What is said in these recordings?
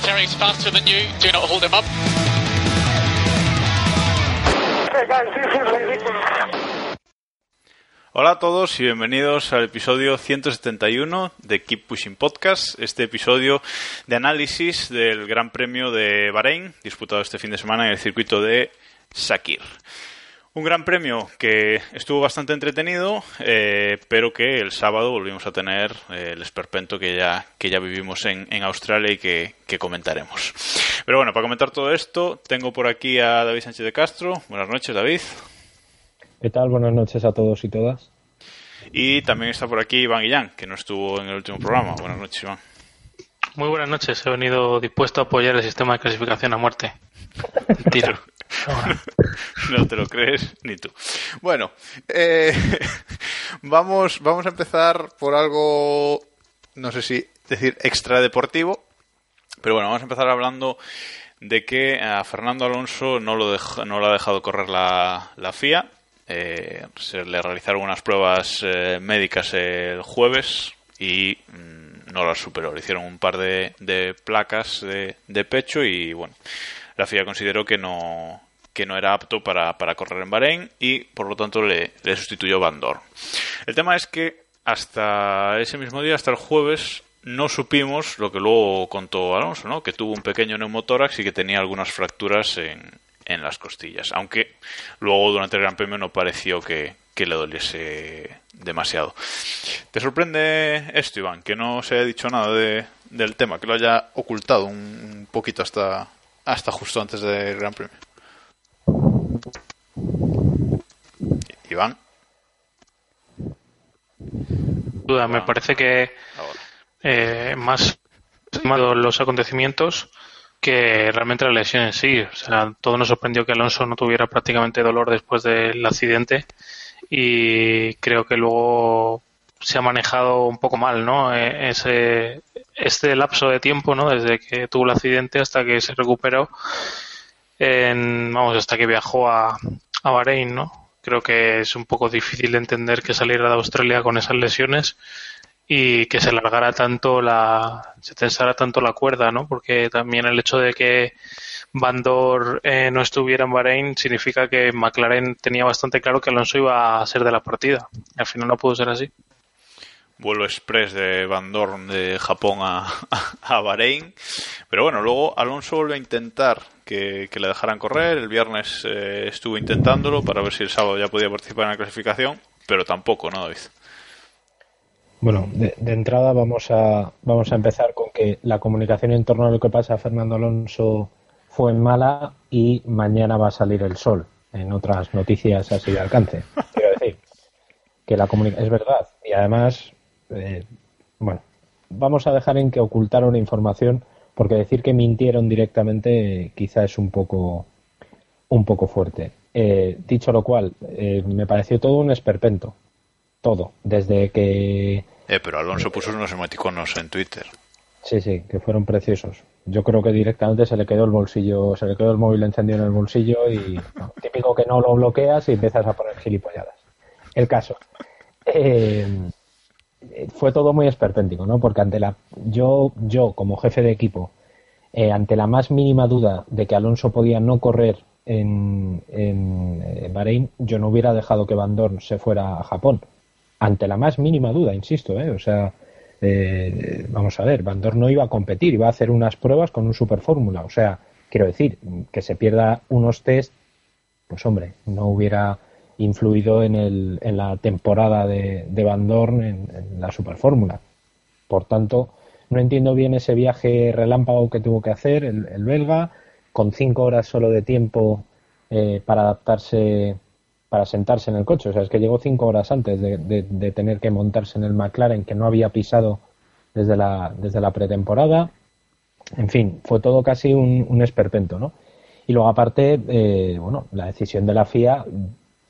Valtteri's faster than you. Do not hold him up. Okay, guys, this is ridiculous. Hola a todos y bienvenidos al episodio 171 de Keep Pushing Podcast, este episodio de análisis del Gran Premio de Bahrein, disputado este fin de semana en el circuito de Sakir. Un gran premio que estuvo bastante entretenido, eh, pero que el sábado volvimos a tener eh, el esperpento que ya, que ya vivimos en, en Australia y que, que comentaremos. Pero bueno, para comentar todo esto, tengo por aquí a David Sánchez de Castro. Buenas noches, David. ¿Qué tal? Buenas noches a todos y todas. Y también está por aquí Iván Guillán, que no estuvo en el último programa. Buenas noches, Iván. Muy buenas noches, he venido dispuesto a apoyar el sistema de clasificación a muerte. Tiro. No te lo crees ni tú. Bueno, eh, vamos, vamos a empezar por algo, no sé si decir extradeportivo, pero bueno, vamos a empezar hablando de que a Fernando Alonso no lo, no lo ha dejado correr la, la FIA. Eh, se le realizaron unas pruebas eh, médicas el jueves y mm, no las superó. Le hicieron un par de, de placas de, de pecho y bueno, la FIA consideró que no, que no era apto para, para correr en Bahrein y por lo tanto le, le sustituyó Van Dorn. El tema es que hasta ese mismo día, hasta el jueves, no supimos lo que luego contó Alonso, ¿no? que tuvo un pequeño neumotórax y que tenía algunas fracturas en, en las costillas, aunque luego durante el Gran Premio no pareció que, que le doliese demasiado. ¿Te sorprende esto, Iván? Que no se haya dicho nada de- del tema, que lo haya ocultado un poquito hasta, hasta justo antes del Gran Premio. Iván, Duda, me parece que ahora. eh, más los acontecimientos que realmente la lesión en sí. O sea, todo nos sorprendió que Alonso no tuviera prácticamente dolor después del accidente y creo que luego se ha manejado un poco mal, ¿no? Eh, Ese, este lapso de tiempo, ¿no? Desde que tuvo el accidente hasta que se recuperó, en, vamos, hasta que viajó a, a Bahrein, ¿no? Creo que es un poco difícil de entender que saliera de Australia con esas lesiones y que se alargara tanto la, se tensara tanto la cuerda, ¿no? Porque también el hecho de que Van Dor eh, no estuviera en Bahrein significa que McLaren tenía bastante claro que Alonso iba a ser de la partida. Al final no pudo ser así. Vuelo express de Van Dorn de Japón a, a Bahrein. Pero bueno, luego Alonso volvió a intentar que, que le dejaran correr. El viernes eh, estuvo intentándolo para ver si el sábado ya podía participar en la clasificación, pero tampoco, ¿no, David? Bueno, de, de entrada vamos a, vamos a empezar con que la comunicación en torno a lo que pasa a Fernando Alonso fue mala y mañana va a salir el sol. En otras noticias así de alcance. Quiero decir que la comunicación es verdad. Y además, eh, bueno, vamos a dejar en que ocultaron información porque decir que mintieron directamente quizá es un poco un poco fuerte. Eh, dicho lo cual, eh, me pareció todo un esperpento. Todo. Desde que Eh, pero Alonso puso unos emoticonos en Twitter. Sí, sí, que fueron preciosos. Yo creo que directamente se le quedó el bolsillo, se le quedó el móvil encendido en el bolsillo y no, típico que no lo bloqueas y empiezas a poner gilipolladas. El caso. Eh, fue todo muy esperpéntico, ¿no? Porque ante la yo yo como jefe de equipo eh, ante la más mínima duda de que Alonso podía no correr en, en, eh, Bahrein, yo no hubiera dejado que Van Dorn se fuera a Japón. Ante la más mínima duda, insisto, ¿eh? O sea, eh, vamos a ver, Van Dorn no iba a competir, iba a hacer unas pruebas con un Super Fórmula. O sea, quiero decir, que se pierda unos test, pues hombre, no hubiera influido en, el, en la temporada de, Van Dorn en, la Superfórmula. Por tanto, no entiendo bien ese viaje relámpago que tuvo que hacer el, belga, con cinco horas solo de tiempo eh, para adaptarse, para sentarse en el coche. O sea, es que llegó cinco horas antes de, de, tener que montarse en el McLaren, que no había pisado desde la, desde la pretemporada. En fin, fue todo casi un, un esperpento, ¿no? Y luego, aparte, eh, bueno, la decisión de la FIA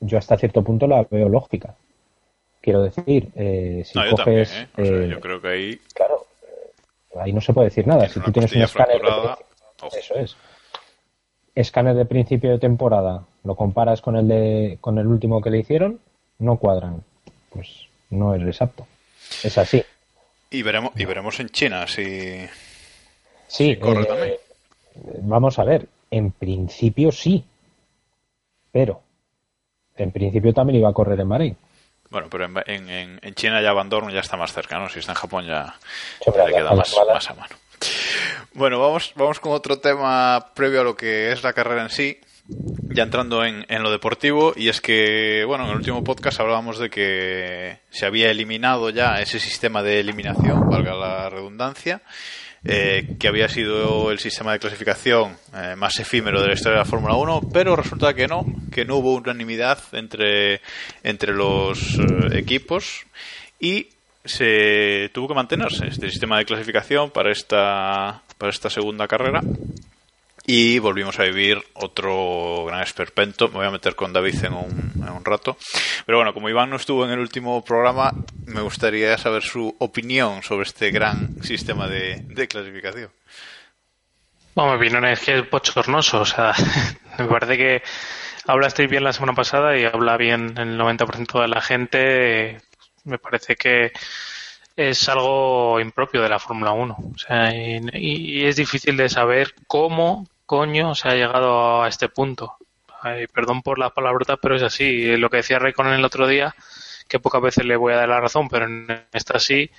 yo hasta cierto punto la veo lógica. Quiero decir, eh, si coges. ¿eh? Eh, yo creo que ahí. Claro, ahí no se puede decir nada. Si tú tienes un escáner. eso es. Escáner de principio de temporada, lo comparas con el, de, con el último que le hicieron, no cuadran. Pues no es exacto. Es así. Y veremos, y veremos en China si. Sí, corre Vamos a ver. En principio sí. Pero en principio también iba a correr en Bahrein. Bueno, pero en, en, en China ya Van ya está más cerca, ¿no? Si está en Japón ya, le queda más, más, a mano. Bueno, vamos, vamos con otro tema previo a lo que es la carrera en sí, ya entrando en, en lo deportivo, y es que, bueno, en el último podcast hablábamos de que se había eliminado ya ese sistema de eliminación, valga la redundancia, eh, que había sido el sistema de clasificación eh, más efímero de la historia de la Fórmula 1, pero resulta que no, que no hubo unanimidad entre, entre los eh, equipos y se tuvo que mantenerse este sistema de clasificación para esta, para esta segunda carrera y volvimos a vivir otro gran esperpento. Me voy a meter con David en un, en un rato. Pero bueno, como Iván no estuvo en el último programa, me gustaría saber su opinión sobre este gran sistema de, de clasificación. Bueno, mi opinión es que es bochornoso. O sea, me parece que hablasteis bien la semana pasada y habla bien el 90% de la gente. Me parece que es algo impropio de la Fórmula 1. O sea, y, es difícil de saber cómo coño se ha llegado a este punto. perdón por la palabrota, pero es así. Lo que decía en el otro día, que pocas veces le voy a dar la razón, pero en esta sí,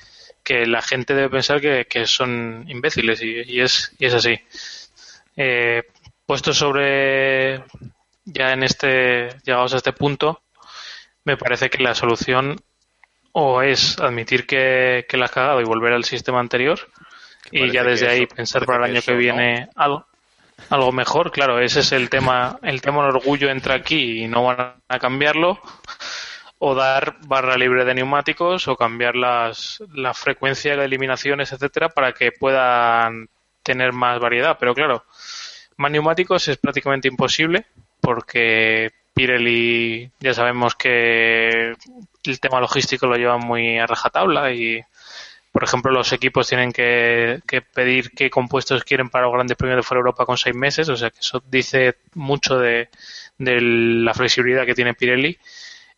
que la gente debe pensar que, son imbéciles y, es, y es así. Eh, puesto sobre ya en este, llegados a este punto, me parece que la solución o es admitir que, que la has cagado y volver al sistema anterior y ya desde ahí pensar para el año que viene algo algo mejor claro ese es el tema el tema del orgullo entra aquí y no van a cambiarlo. O dar barra libre de neumáticos o cambiar las, la frecuencia de eliminaciones etcétera para que puedan tener más variedad. Pero claro más neumáticos es prácticamente imposible porque Pirelli ya sabemos que el tema logístico lo lleva muy a rajatabla y por ejemplo los equipos tienen que, pedir qué compuestos quieren para los grandes premios de fuera de Europa con seis meses o sea que eso dice mucho de, la flexibilidad que tiene Pirelli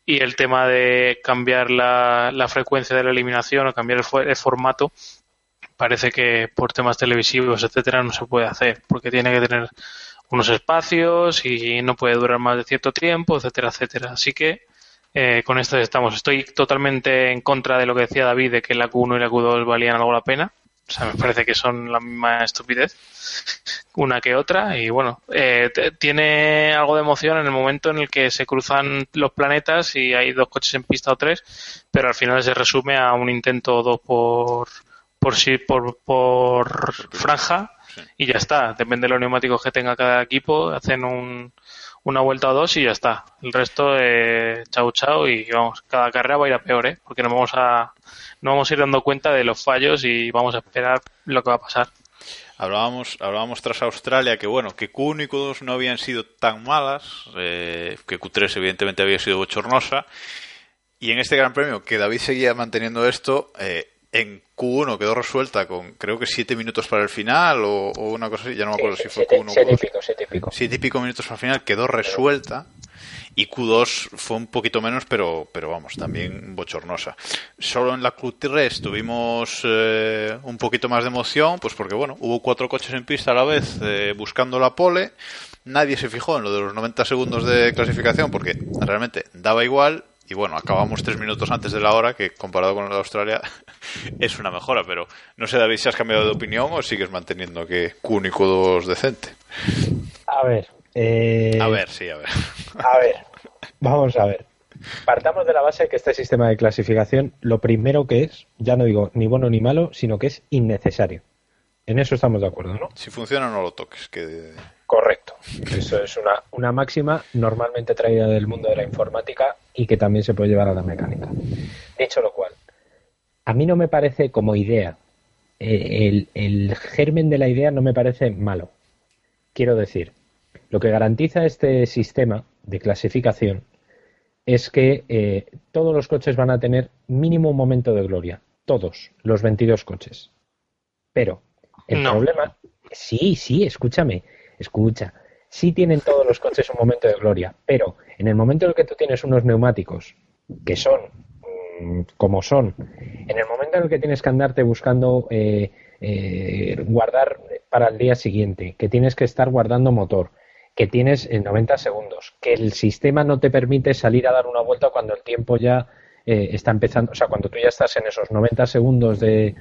y el tema de cambiar la, frecuencia de la eliminación o cambiar el, formato parece que por temas televisivos etcétera no se puede hacer porque tiene que tener unos espacios y no puede durar más de cierto tiempo, etcétera, etcétera. Así que eh, con esto estamos. Estoy totalmente en contra de lo que decía David de que la Q1 y la Q2 valían algo la pena. O sea, me parece que son la misma estupidez, una que otra. Y bueno, eh, tiene algo de emoción en el momento en el que se cruzan los planetas y hay dos coches en pista o tres, pero al final se resume a un intento dos por por sí por, por franja y ya está. Depende de los neumáticos que tenga cada equipo, hacen un, una vuelta o dos y ya está. El resto, eh, chau chau y vamos, cada carrera va a ir a peor, ¿eh? porque nos vamos a, no vamos a ir dando cuenta de los fallos y vamos a esperar lo que va a pasar. Hablábamos, hablábamos tras Australia que bueno, que Q1 y Q2 no habían sido tan malas, eh, que Q3 evidentemente había sido bochornosa, y en este Gran Premio que David seguía manteniendo esto, eh, en Q1 quedó resuelta con creo que siete minutos para el final o, una cosa así, ya no me acuerdo si fue Q1 siete y pico, siete y pico. Siete y pico minutos para el final, quedó resuelta y Q2 fue un poquito menos, pero, pero vamos, también bochornosa. Solo en la Q3 tuvimos eh, un poquito más de emoción, pues porque bueno, hubo cuatro coches en pista a la vez eh, buscando la pole, nadie se fijó en lo de los 90 segundos de clasificación porque realmente daba igual y bueno, acabamos tres minutos antes de la hora, que comparado con la de Australia es una mejora, pero no sé, David, si has cambiado de opinión o sigues manteniendo que Q y Q2 decente. A ver. Eh, A ver, sí, a ver. A ver, vamos a ver. Partamos de la base que este sistema de clasificación, lo primero que es, ya no digo ni bueno ni malo, sino que es innecesario. En eso estamos de acuerdo, ¿no? Si funciona, no lo toques. Que... Correcto. Eso es una, una máxima normalmente traída del mundo de la informática y que también se puede llevar a la mecánica. Dicho lo cual, a mí no me parece como idea, eh, el, el germen de la idea no me parece malo. Quiero decir, lo que garantiza este sistema de clasificación es que eh, todos los coches van a tener mínimo un momento de gloria. Todos, los 22 coches. Pero el No. problema. Sí, sí, escúchame. Escucha. Sí tienen todos los coches un momento de gloria. Pero en el momento en el que tú tienes unos neumáticos que son mm, como son, en el momento en el que tienes que andarte buscando eh, eh, guardar para el día siguiente, que tienes que estar guardando motor, que tienes en 90 segundos, que el sistema no te permite salir a dar una vuelta cuando el tiempo ya eh, está empezando, o sea, cuando tú ya estás en esos 90 segundos de...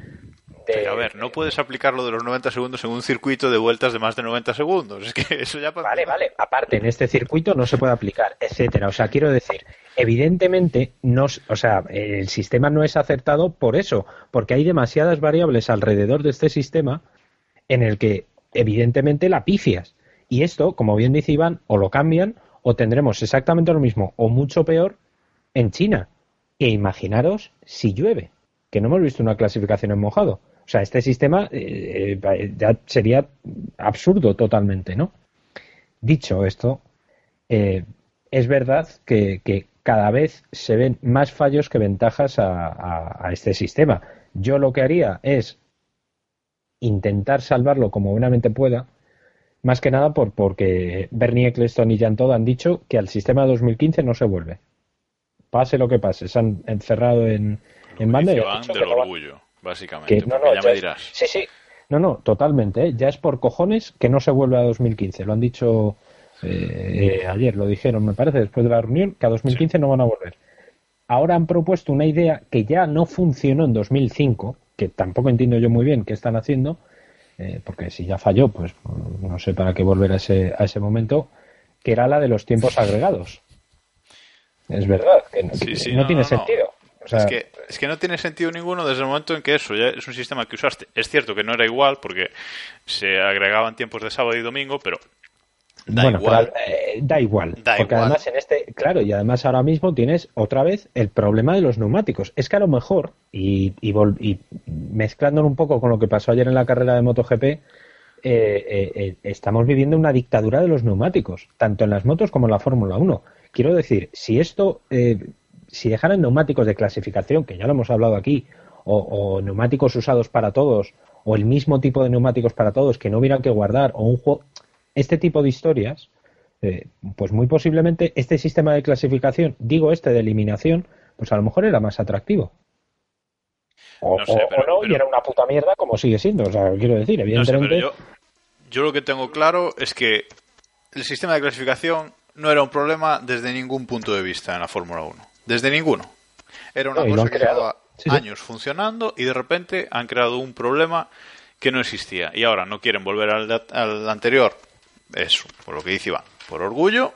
de- Pero a ver, no puedes aplicar lo de los 90 segundos en un circuito de vueltas de más de 90 segundos. Es que eso ya... Vale, vale. Aparte, en este circuito no se puede aplicar, etcétera. O sea, quiero decir, evidentemente, no, o sea, el sistema no es acertado por eso, porque hay demasiadas variables alrededor de este sistema en el que, evidentemente, la pifias. Y esto, como bien dice Iván, o lo cambian o tendremos exactamente lo mismo o mucho peor en China. E imaginaros si llueve, que no hemos visto una clasificación en mojado. O sea, este sistema eh, eh, ya sería absurdo totalmente, ¿no? Dicho esto, eh, es verdad que, que cada vez se ven más fallos que ventajas a, a- a este sistema. Yo lo que haría es intentar salvarlo como buenamente pueda, más que nada por, porque Bernie Eccleston y Jan Todd han dicho que al sistema de 2015 no se vuelve. Pase lo que pase, se han encerrado en, en banda y han Iván dicho del orgullo, básicamente. que no, no, ya ya me es- dirás. Sí, sí. No, no, totalmente. ¿eh? Ya es por cojones que no se vuelve a 2015. Lo han dicho eh, eh, ayer, lo dijeron, me parece, después de la reunión, que a 2015 no van a volver. Ahora han propuesto una idea que ya no funcionó en 2005, que tampoco entiendo yo muy bien qué están haciendo, eh, porque si ya falló, pues no sé para qué volver a ese, a ese momento, que era la de los tiempos agregados. Es verdad, que no, Sí, que sí, no no, tiene no. sentido. O sea, es, que, es que no tiene sentido ninguno desde el momento en que eso ya es un sistema que usaste. Es cierto que no era igual porque se agregaban tiempos de sábado y domingo, pero da bueno, igual. pero, eh, da igual. Da porque igual. además en este, claro, y además ahora mismo tienes otra vez el problema de los neumáticos. Es que a lo mejor, y, y, vol- y mezclándolo un poco con lo que pasó ayer en la carrera de MotoGP, eh, eh, eh, estamos viviendo una dictadura de los neumáticos, tanto en las motos como en la Fórmula 1. Quiero decir, si esto, si dejaran neumáticos de clasificación, que ya lo hemos hablado aquí, o, o neumáticos usados para todos, o el mismo tipo de neumáticos para todos que no hubieran que guardar, o un juego, este tipo de historias, eh, pues muy posiblemente este sistema de clasificación, digo este de eliminación, pues a lo mejor era más atractivo. O No sé, o- pero- no, y era una puta mierda como sigue siendo. O sea, quiero decir, No sé, evidentemente. yo, yo lo que tengo claro es que el sistema de clasificación no era un problema desde ningún punto de vista en la Fórmula 1. Desde ninguno. Era una No, cosa que llevaba Sí, sí. años funcionando y de repente han creado un problema que no existía. Y ahora no quieren volver al, anterior. Eso, por lo que dice Iván. Por orgullo.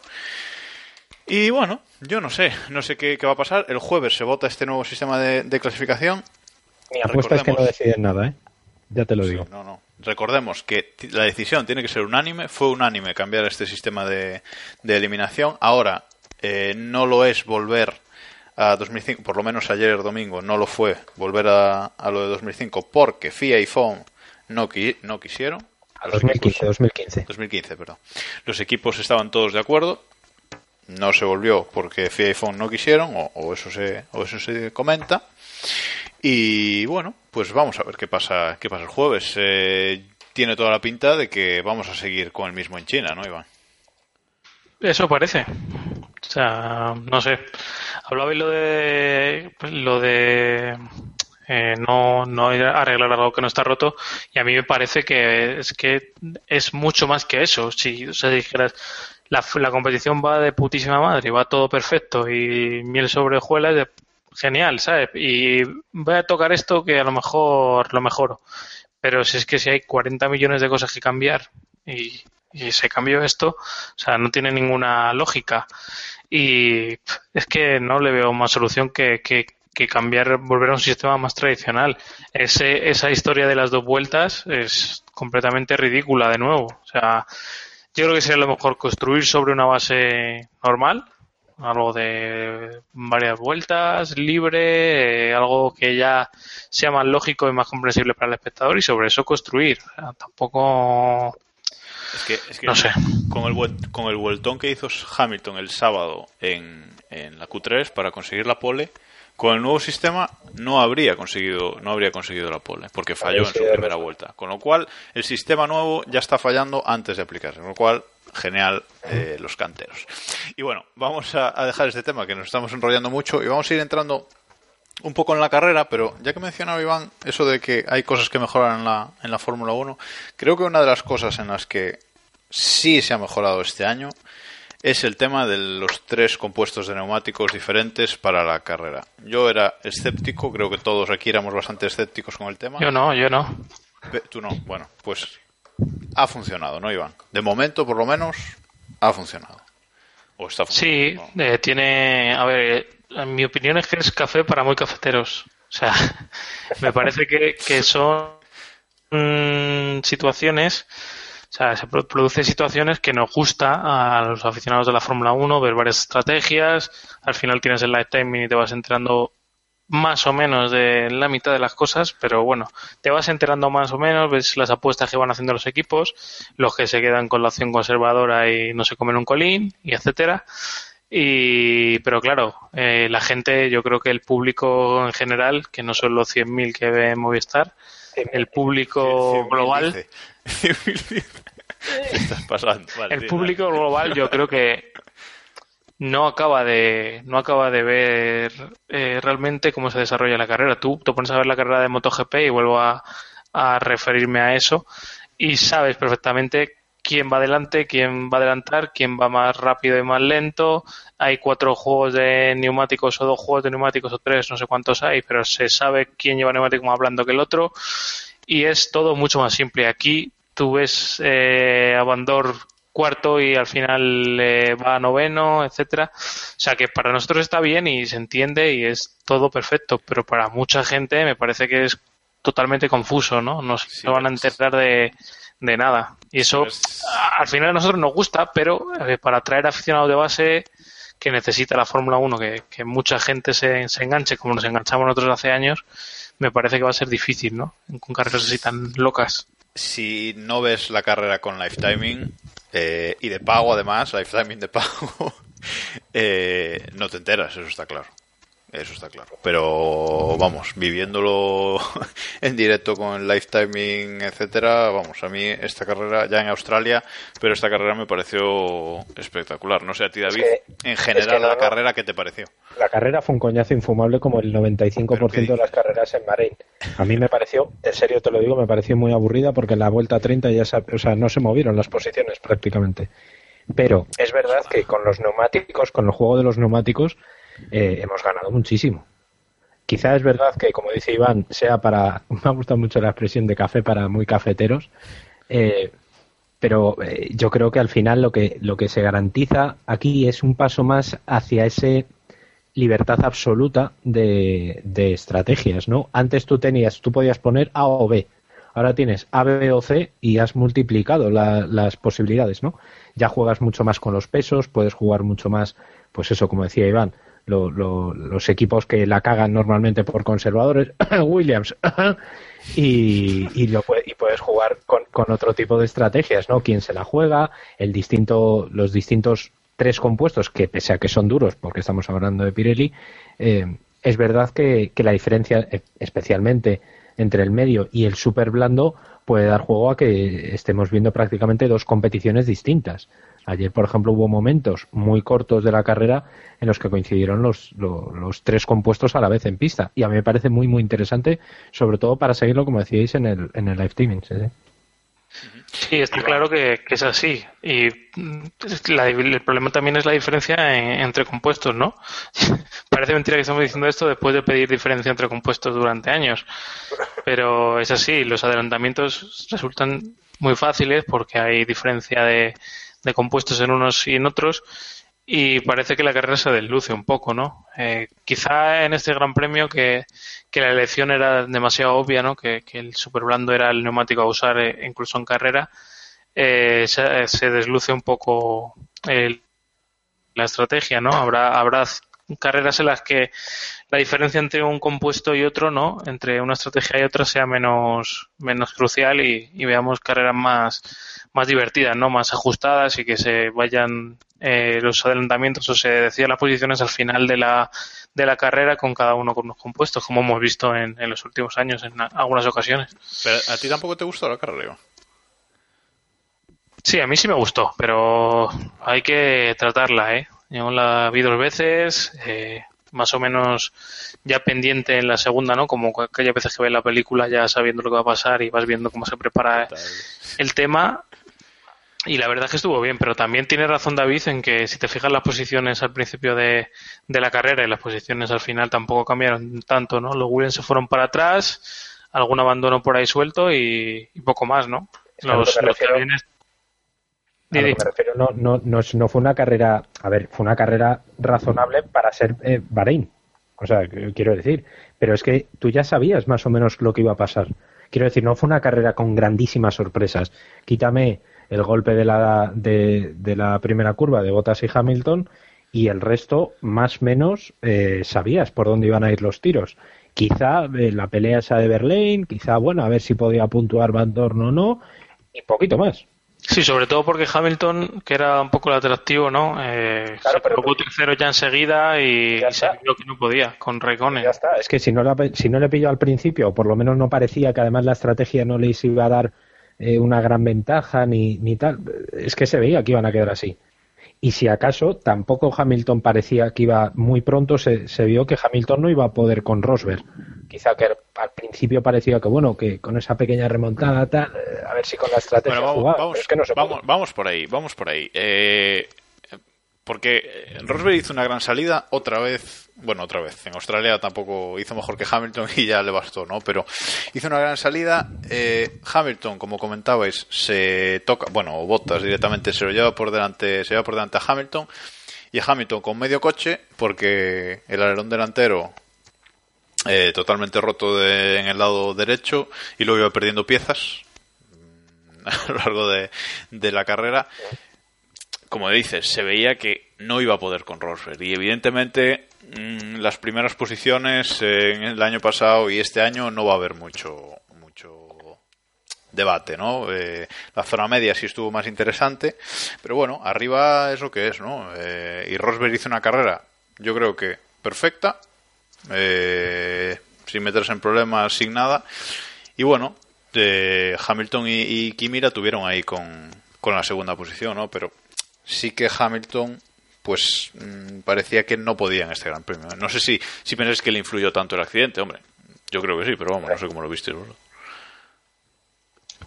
Y bueno, yo no sé. No sé qué, qué va a pasar. El jueves se vota este nuevo sistema de, de clasificación. Mi apuesta es que no deciden nada, ¿eh? Ya te lo Sí, digo. no, no. Recordemos que la decisión tiene que ser unánime. Fue unánime cambiar este sistema de, de eliminación. Ahora eh, no lo es volver a 2005. Por lo menos ayer domingo no lo fue volver a, a lo de 2005 porque FIA y FOM no, qui- no quisieron. A Los 2015, equipos- 2015. 2015, perdón. Los equipos estaban todos de acuerdo. No se volvió porque FIA y FOM no quisieron, o, o eso se, o eso se comenta. Y bueno, pues vamos a ver qué pasa, qué pasa el jueves. Eh, tiene toda la pinta de que vamos a seguir con el mismo en China, ¿no, Iván? Eso parece. O sea, no sé. Hablabais lo de pues, lo de eh, no, no arreglar algo que no está roto y a mí me parece que es que es mucho más que eso. Si o dijeras la, la competición va de putísima madre, va todo perfecto y miel sobre hojuelas genial, ¿sabes? Y voy a tocar esto que a lo mejor lo mejoro. Pero si es que si hay 40 millones de cosas que cambiar y, y se cambió esto, o sea, no tiene ninguna lógica. Y es que no le veo más solución que, que, que cambiar, volver a un sistema más tradicional. Ese, esa historia de las dos vueltas es completamente ridícula de nuevo. O sea, yo creo que sería lo mejor construir sobre una base normal, algo de varias vueltas, libre, eh, algo que ya sea más lógico y más comprensible para el espectador y sobre eso construir. O sea, tampoco Es que, es que No sé. con el con el vueltón que hizo Hamilton el sábado en, en la Q3 para conseguir la pole, con el nuevo sistema no habría conseguido no habría conseguido la pole porque falló en su primera vuelta. Con lo cual el sistema nuevo ya está fallando antes de aplicarse. Con lo cual genial eh, los canteros. Y bueno, vamos a, a dejar este tema que nos estamos enrollando mucho y vamos a ir entrando un poco en la carrera, pero ya que mencionaba Iván eso de que hay cosas que mejoran en la, en la Fórmula 1, creo que una de las cosas en las que sí se ha mejorado este año es el tema de los tres compuestos de neumáticos diferentes para la carrera. Yo era escéptico, creo que todos aquí éramos bastante escépticos con el tema. yo no, yo no. Tú no, bueno, pues ha funcionado, ¿no, Iván? De momento, por lo menos, ha funcionado. O está Sí, funcionando. eh, tiene, a ver, mi opinión es que es café para muy cafeteros. O sea, me parece que, que son mm, situaciones, o sea, se pro- produce situaciones que nos gusta a los aficionados de la Fórmula 1 ver varias estrategias, al final tienes el live y te vas enterando más o menos de la mitad de las cosas, pero bueno, te vas enterando más o menos, ves las apuestas que van haciendo los equipos, los que se quedan con la opción conservadora y no se comen un colín, y etcétera. Y, pero claro, eh, la gente, yo creo que el público en general, que no son los 100.000 que ve Movistar, el público Cien mil global, estás pasando. Vale, el público global yo creo que no acaba de no acaba de ver eh, realmente cómo se desarrolla la carrera. Tú te pones a ver la carrera de MotoGP y vuelvo a, a referirme a eso y sabes perfectamente quién va adelante, quién va a adelantar, quién va más rápido y más lento. Hay cuatro juegos de neumáticos o dos juegos de neumáticos o tres, no sé cuántos hay, pero se sabe quién lleva neumático más blando que el otro y es todo mucho más simple. Aquí tú ves eh, a Bandor cuarto y al final eh, va a noveno, etcétera. O sea que para nosotros está bien y se entiende y es todo perfecto, pero para mucha gente me parece que es totalmente confuso, ¿no? No se Sí, van a enterar de, de nada. Y eso Es- a- al final a nosotros nos gusta, pero eh, para atraer aficionados de base que necesita la Fórmula 1, que, que mucha gente se, se enganche como nos enganchamos nosotros hace años, me parece que va a ser difícil, ¿no? Con carreras así tan locas. si no ves la carrera con lifetiming eh, y de pago además, lifetiming de pago, eh, no te enteras, eso está claro. Eso está claro. Pero vamos, viviéndolo en directo con el lifetiming, etcétera, vamos, a mí esta carrera ya en Australia, pero esta carrera me pareció espectacular. No sé a ti, David, que- en es general que no, la carrera, ¿qué te pareció? La carrera fue un coñazo infumable como el 95% ¿Pero qué de las carreras en Bahrein. A mí me pareció, en serio te lo digo, me pareció muy aburrida porque en la vuelta 30 ya se- o sea, no se movieron las posiciones prácticamente. Pero es verdad que con los neumáticos, con el juego de los neumáticos, eh, hemos ganado muchísimo. Quizá es verdad que, como dice Iván, sea para. Me ha gustado mucho la expresión de café para muy cafeteros. eh, pero eh, yo creo que al final lo que, lo que se garantiza aquí es un paso más hacia ese libertad absoluta de, de estrategias, ¿no? Antes tú tenías, tú podías poner A o B. Ahora tienes A, B o C y has multiplicado la- las posibilidades, ¿no? Ya juegas mucho más con los pesos, puedes jugar mucho más, pues eso, como decía Iván, lo- lo- los equipos que la cagan normalmente por conservadores, Williams, y, y, y puedes jugar con, con otro tipo de estrategias, ¿no? Quién se la juega, el distinto, los distintos tres compuestos que pese a que son duros, porque estamos hablando de Pirelli, eh, es verdad que, que la diferencia, eh, especialmente entre el medio y el super blando, puede dar juego a que estemos viendo prácticamente dos competiciones distintas. Ayer, por ejemplo, hubo momentos muy cortos de la carrera en los que coincidieron los, lo- los, tres compuestos a la vez en pista. Y a mí me parece muy, muy interesante, sobre todo para seguirlo, como decíais, en el, en el live streaming. ¿sí? Sí, está claro que, es así. Y mm, el problema también es la diferencia entre compuestos, ¿no? Parece mentira que estamos diciendo esto después de pedir diferencia entre compuestos durante años. Pero es así, los adelantamientos resultan muy fáciles porque hay diferencia de, de compuestos en unos y en otros y parece que la carrera se desluce un poco, ¿no? Eh, quizá en este Gran Premio que, la elección era demasiado obvia, ¿no? Que, el super blando era el neumático a usar eh, incluso en carrera, eh, se, desluce un poco la estrategia, ¿no? Habrá, habrá carreras en las que la diferencia entre un compuesto y otro, ¿no? Entre una estrategia y otra sea menos, menos crucial y, y veamos carreras más, más divertidas, ¿no? Más ajustadas y que se vayan eh, los adelantamientos o se decían las posiciones al final de la, de la carrera con cada uno con los compuestos, como hemos visto en, los últimos años en algunas ocasiones. Pero a ti tampoco te gustó la carrera. Sí, a mí sí me gustó, pero hay que tratarla, ¿eh? Yo la vi dos veces, eh, más o menos ya pendiente en la segunda, ¿no? Como aquellas veces que ves la película ya sabiendo lo que va a pasar y vas viendo cómo se prepara el tema. Y la verdad es que estuvo bien, pero también tiene razón David en que si te fijas las posiciones al principio de, la carrera y las posiciones al final tampoco cambiaron tanto, ¿no? Los Williams se fueron para atrás, algún abandono por ahí suelto y, poco más, ¿no? Los, los me refiero, no, no, no, no, fue una carrera, a ver, fue una carrera razonable para ser eh, Bahrein. O sea, quiero decir, pero es que tú ya sabías más o menos lo que iba a pasar. Quiero decir, no fue una carrera con grandísimas sorpresas. Quítame el golpe de la, de, la primera curva de Bottas y Hamilton y el resto, más o menos, eh, sabías por dónde iban a ir los tiros. Quizá eh, la pelea esa de Berlín, quizá, bueno, a ver si podía puntuar Van Dorn o no, y poquito más. Sí, sobre todo porque Hamilton, que era un poco el atractivo, ¿no? Eh, se pero, tercero ya enseguida y, se vio que no podía con Raikkonen. Ya está, es que si no, si no le pilló al principio, o por lo menos no parecía que además la estrategia no les iba a dar eh, una gran ventaja ni, ni tal. Es que se veía que iban a quedar así. Y si acaso tampoco Hamilton parecía que iba muy pronto, se, se vio que Hamilton no iba a poder con Rosberg. Quizá que al principio parecía que, bueno, que con esa pequeña remontada, tal, eh, a ver si con la estrategia vamos, es que no vamos, vamos, por ahí, vamos por ahí. Eh, porque Rosberg hizo una gran salida otra vez, bueno, otra vez, en Australia tampoco hizo mejor que Hamilton y ya le bastó, ¿no? Pero hizo una gran salida, eh, Hamilton, como comentabais, se toca, bueno, Bottas directamente se lo lleva por delante, se lleva por delante a Hamilton y Hamilton con medio coche porque el alerón delantero eh, totalmente roto en el lado derecho y luego iba perdiendo piezas a lo largo de, de la carrera como dices, se veía que no iba a poder con Rosberg. Y evidentemente mm, las primeras posiciones en el año pasado y este año no va a haber mucho, mucho debate, ¿no? Eh, la zona media sí estuvo más interesante, pero bueno, arriba es lo que es, ¿no? Eh, y Rosberg hizo una carrera, yo creo que perfecta, eh, sin meterse en problemas, sin nada. Y bueno, Hamilton y, y Kimira tuvieron ahí con, con la segunda posición, ¿no? Pero sí que Hamilton pues mm, parecía que no podía en este Gran Premio. No sé si, si pensáis que le influyó tanto el accidente, hombre. Yo creo que sí, pero vamos, no sé cómo lo viste.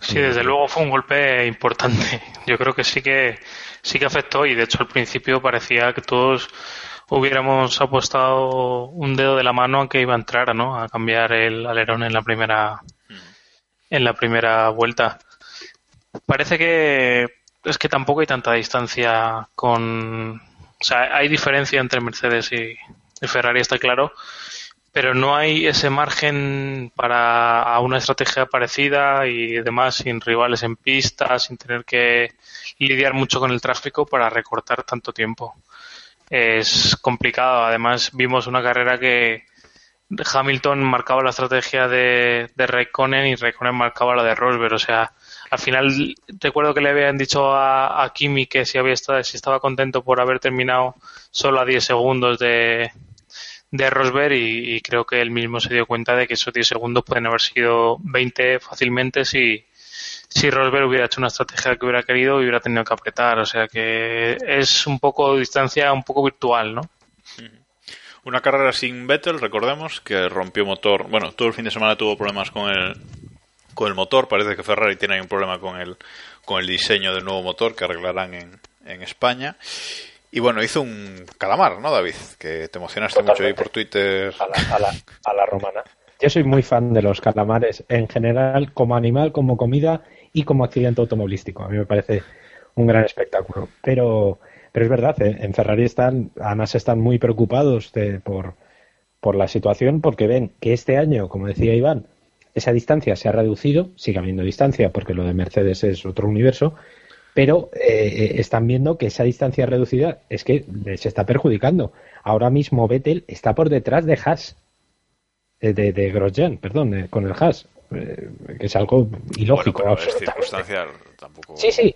Sí, desde luego fue un golpe importante. Yo creo que sí que sí que afectó y de hecho al principio parecía que todos hubiéramos apostado un dedo de la mano a que iba a entrar, ¿no? A cambiar el alerón en la primera en la primera vuelta. Parece que es que tampoco hay tanta distancia con. O sea, hay diferencia entre Mercedes y, Ferrari, está claro, pero no hay ese margen para a una estrategia parecida y demás, sin rivales en pista, sin tener que lidiar mucho con el tráfico para recortar tanto tiempo. Es complicado. Además, vimos una carrera que Hamilton marcaba la estrategia de, de Raikkonen y Raikkonen marcaba la de Rosberg. O sea, al final recuerdo que le habían dicho a, Kimi que si había estado, si estaba contento por haber terminado solo a 10 segundos de, de Rosberg y, creo que él mismo se dio cuenta de que esos 10 segundos pueden haber sido 20 fácilmente si, si Rosberg hubiera hecho una estrategia que hubiera querido y hubiera tenido que apretar. O sea que es un poco distancia, un poco virtual, ¿no? Una carrera sin Vettel, recordemos, que rompió motor. Bueno, todo el fin de semana tuvo problemas con el, con el motor. Parece que Ferrari tiene un problema con el, con el diseño del nuevo motor que arreglarán en, en España. Y bueno, hizo un calamar, ¿no, David? Que te emocionaste mucho ahí por Twitter. A la, a, la, a la romana. Yo soy muy fan de los calamares en general, como animal, como comida y como accidente automovilístico. A mí me parece un gran espectáculo. Pero, pero es verdad, ¿eh? en Ferrari están, además están muy preocupados de, por, por la situación porque ven que este año, como decía Iván, esa distancia se ha reducido, sigue habiendo distancia porque lo de Mercedes es otro universo, pero eh, están viendo que esa distancia reducida es que se está perjudicando. Ahora mismo Vettel está por detrás de Haas, de, de, de Grosjean, perdón, eh, con el Haas, eh, que es algo ilógico. Bueno, es circunstancial, tampoco... Sí, sí,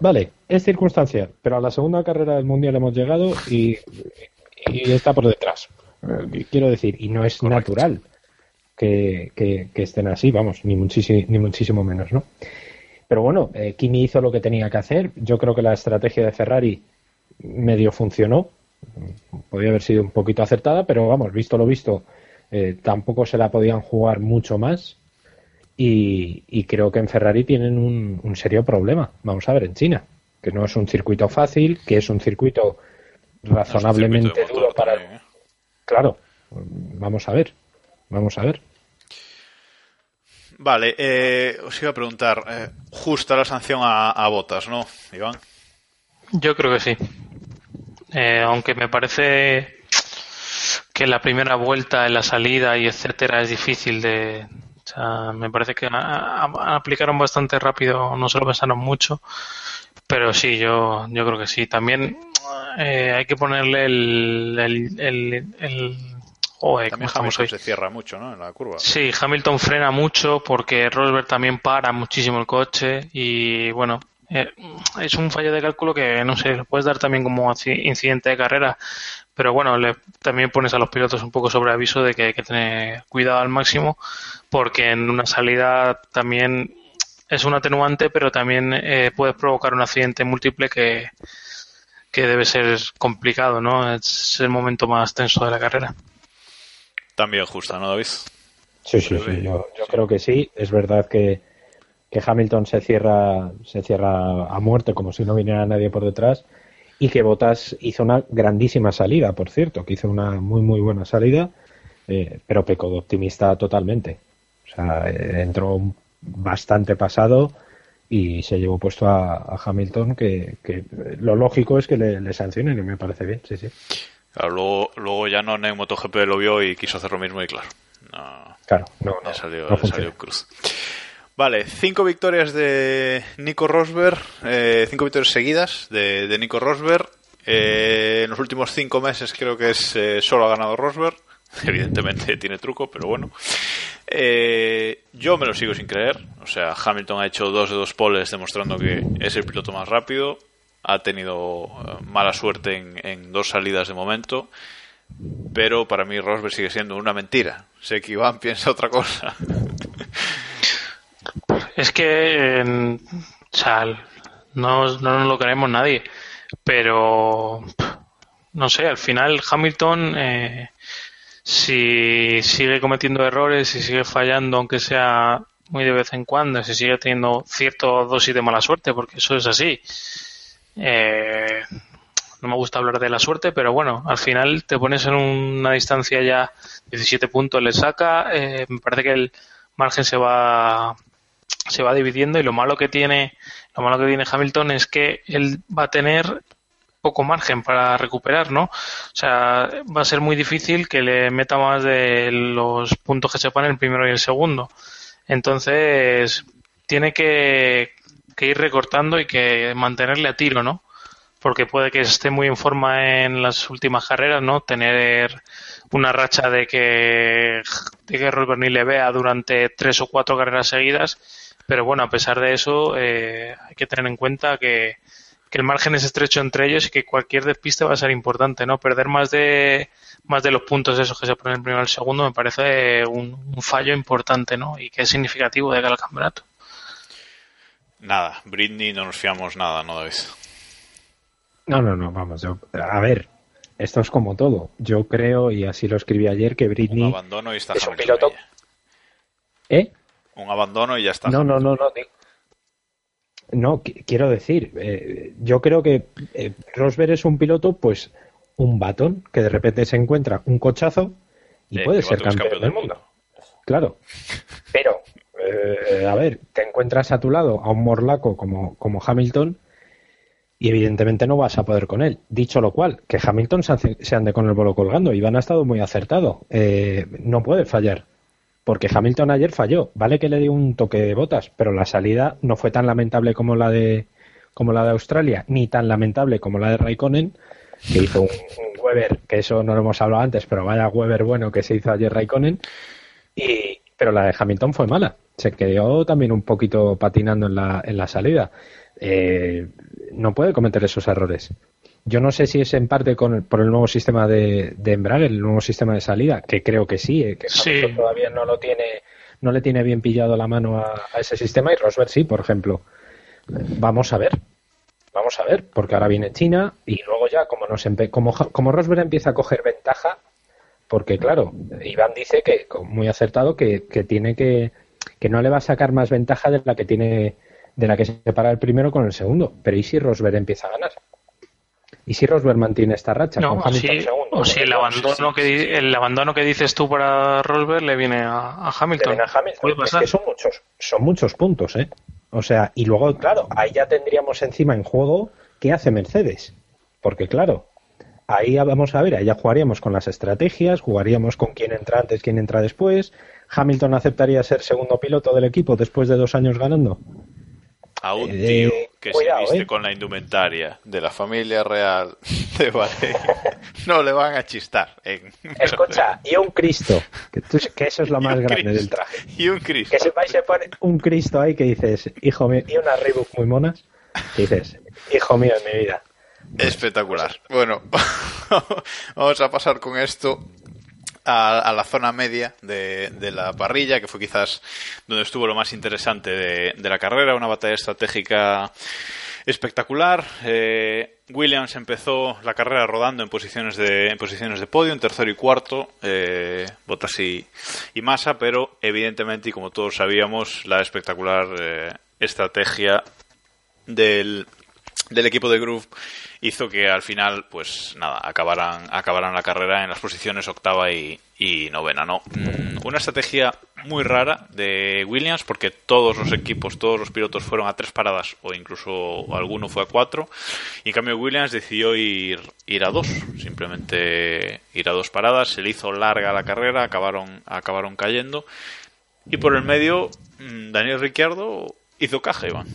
vale, es circunstancial, pero a la segunda carrera del Mundial hemos llegado y, y está por detrás. Quiero decir, y no es Correcto. natural que, que, que, estén así, vamos, ni muchísimo, ni muchísimo menos, ¿no? Pero bueno, eh, Kimi hizo lo que tenía que hacer. Yo creo que la estrategia de Ferrari medio funcionó. Podría haber sido un poquito acertada, pero vamos, visto lo visto, eh, tampoco se la podían jugar mucho más. Y, y creo que en Ferrari tienen un, un, serio problema. Vamos a ver, en China, que no es un circuito fácil, que es un circuito razonablemente no es un circuito duro para. También, ¿eh? Claro, vamos a ver, vamos a ver. Vale, eh, os iba a preguntar, eh, justa la sanción a, a, Botas, ¿no, Iván? Yo creo que sí. Eh, aunque me parece que la primera vuelta en la salida y etcétera es difícil de. O sea, me parece que a, a, aplicaron bastante rápido, no se lo pensaron mucho. Pero sí, yo, yo creo que sí. También eh, hay que ponerle el, el, el, el Joder, también Hamilton hoy? se cierra mucho, ¿no? En la curva. Sí, Hamilton frena mucho porque Rosberg también para muchísimo el coche y bueno, eh, es un fallo de cálculo que no sé, lo puedes dar también como incidente de carrera, pero bueno, le, también pones a los pilotos un poco sobre aviso de que hay que tener cuidado al máximo porque en una salida también es un atenuante, pero también eh, puedes provocar un accidente múltiple que, que debe ser complicado, ¿no? Es el momento más tenso de la carrera. También justa, ¿no, David? Sí, sí, sí. Yo, yo, creo que sí. Es verdad que, que, Hamilton se cierra, se cierra a muerte como si no viniera nadie por detrás y que Bottas hizo una grandísima salida, por cierto, que hizo una muy, muy buena salida, eh, pero pecó de optimista totalmente. O sea, eh, entró bastante pasado y se llevó puesto a, a Hamilton, que, que, lo lógico es que le, le sancionen y me parece bien, sí, sí. Claro, luego, luego ya no en MotoGP lo vio y quiso hacer lo mismo y claro. No, claro, no, no, salió, no salió cruz. Vale, cinco victorias de Nico Rosberg, eh, cinco victorias seguidas de, Nico Rosberg. Eh, en los últimos cinco meses creo que es eh, solo ha ganado Rosberg. Evidentemente tiene truco, pero bueno. Eh, yo me lo sigo sin creer. O sea, Hamilton ha hecho dos de dos poles demostrando que es el piloto más rápido ha tenido mala suerte en, en, dos salidas de momento, pero para mí Rosberg sigue siendo una mentira. Sé que Iván piensa otra cosa. Es que, eh, o sea, no, no nos lo queremos nadie, pero no sé, al final Hamilton, eh, si sigue cometiendo errores, si sigue fallando, aunque sea muy de vez en cuando, si sigue teniendo cierto dosis de mala suerte, porque eso es así eh, no me gusta hablar de la suerte, pero bueno, al final te pones en una distancia ya 17 puntos, le saca, eh, me parece que el margen se va se va dividiendo y lo malo que tiene lo malo que tiene Hamilton es que él va a tener poco margen para recuperar, ¿no? O sea, va a ser muy difícil que le meta más de los puntos que se ponen el primero y el segundo. Entonces, tiene que, que ir recortando y que mantenerle a tiro, ¿no? Porque puede que esté muy en forma en las últimas carreras, ¿no? Tener una racha de que, de que Rosberg ni le vea durante tres o cuatro carreras seguidas. Pero bueno, a pesar de eso, eh, hay que tener en cuenta que, que el margen es estrecho entre ellos y que cualquier despiste va a ser importante, ¿no? Perder más de más de los puntos esos que se ponen el primero el segundo me parece un, un fallo importante, ¿no? Y que es significativo de cara al campeonato. Nada, Britney no nos fiamos nada, ¿no, David? No, no, no, vamos, yo, a ver, esto es como todo. Yo creo, y así lo escribí ayer, que Britney un abandono y está es un piloto... ¿Eh? Un abandono y ya está. No, no, no, no. No, quiero decir, eh, yo creo que eh, Rosberg es un piloto, pues, un batón que de repente se encuentra un cochazo y Eh, puede ser es campeón, del mundo. Claro. Pero, eh, a ver, te encuentras a tu lado a un morlaco como, como Hamilton y evidentemente no vas a poder con él. Dicho lo cual, que Hamilton se, ande con el bolo colgando. Iván ha estado muy acertado. Eh, no puede fallar. Porque Hamilton ayer falló. Vale que le dio un toque de botas, pero la salida no fue tan lamentable como la de como la de Australia, ni tan lamentable como la de Raikkonen, que hizo un, un Weber, que eso no lo hemos hablado antes, pero vaya Weber bueno que se hizo ayer Raikkonen. Y, pero la de Hamilton fue mala. Se quedó también un poquito patinando en la, en la salida. Eh, no puede cometer esos errores. Yo no sé si es en parte con el- por el nuevo sistema de, de embrague, el nuevo sistema de salida, que creo que sí, eh, que Sí. Todavía no lo tiene, no le tiene bien pillado la mano a, a ese sistema y Rosberg sí, por ejemplo. Vamos a ver, vamos a ver, porque ahora viene China y luego ya como nos como, como Rosberg empieza a coger ventaja, porque claro, Iván dice que muy acertado que, que tiene que que no le va a sacar más ventaja de la que tiene de la que se separa el primero con el segundo. Pero ¿y si Rosberg empieza a ganar? ¿Y si Rosberg mantiene esta racha No, con si, segundo? o si el abandono que el abandono que dices tú para Rosberg le viene a, Hamilton. ven a Hamilton. Es que son muchos, son muchos puntos, ¿eh? O sea, y luego, claro, ahí ya tendríamos encima en juego qué hace Mercedes. Porque, claro, ahí vamos a ver, ahí ya jugaríamos con las estrategias, jugaríamos con quién entra antes, quién entra después. Hamilton aceptaría ser segundo piloto del equipo después de dos años ganando. A un Eh, tío que cuidado, se viste eh. con la indumentaria de la familia real de Bahrein no le van a chistar. En... Escucha, y un Cristo, que, tú- que eso es lo más grande Cristo. del traje. Y un Cristo. Que se va y se pone un Cristo ahí que dices, hijo mío, y unas Reebok muy monas, que dices, hijo mío de mi vida. Espectacular. Bueno, vamos a pasar con esto a, la zona media de, de la parrilla, que fue quizás donde estuvo lo más interesante de, de la carrera, una batalla estratégica espectacular. Eh, Williams empezó la carrera rodando en posiciones de, en posiciones de podio, en tercero y cuarto, eh, Bottas y, y Massa, pero evidentemente, y como todos sabíamos, la espectacular eh, estrategia del, del equipo de Groove hizo que al final, pues nada, acabaran, acabaran la carrera en las posiciones octava y, novena, ¿no? Mm, Una estrategia muy rara de Williams porque todos los equipos, todos los pilotos fueron a tres paradas o incluso alguno fue a cuatro y en cambio Williams decidió ir, ir a dos, simplemente ir a dos paradas, se le hizo larga la carrera, acabaron, acabaron cayendo y por el medio mm, Daniel Ricciardo hizo caja, Iván.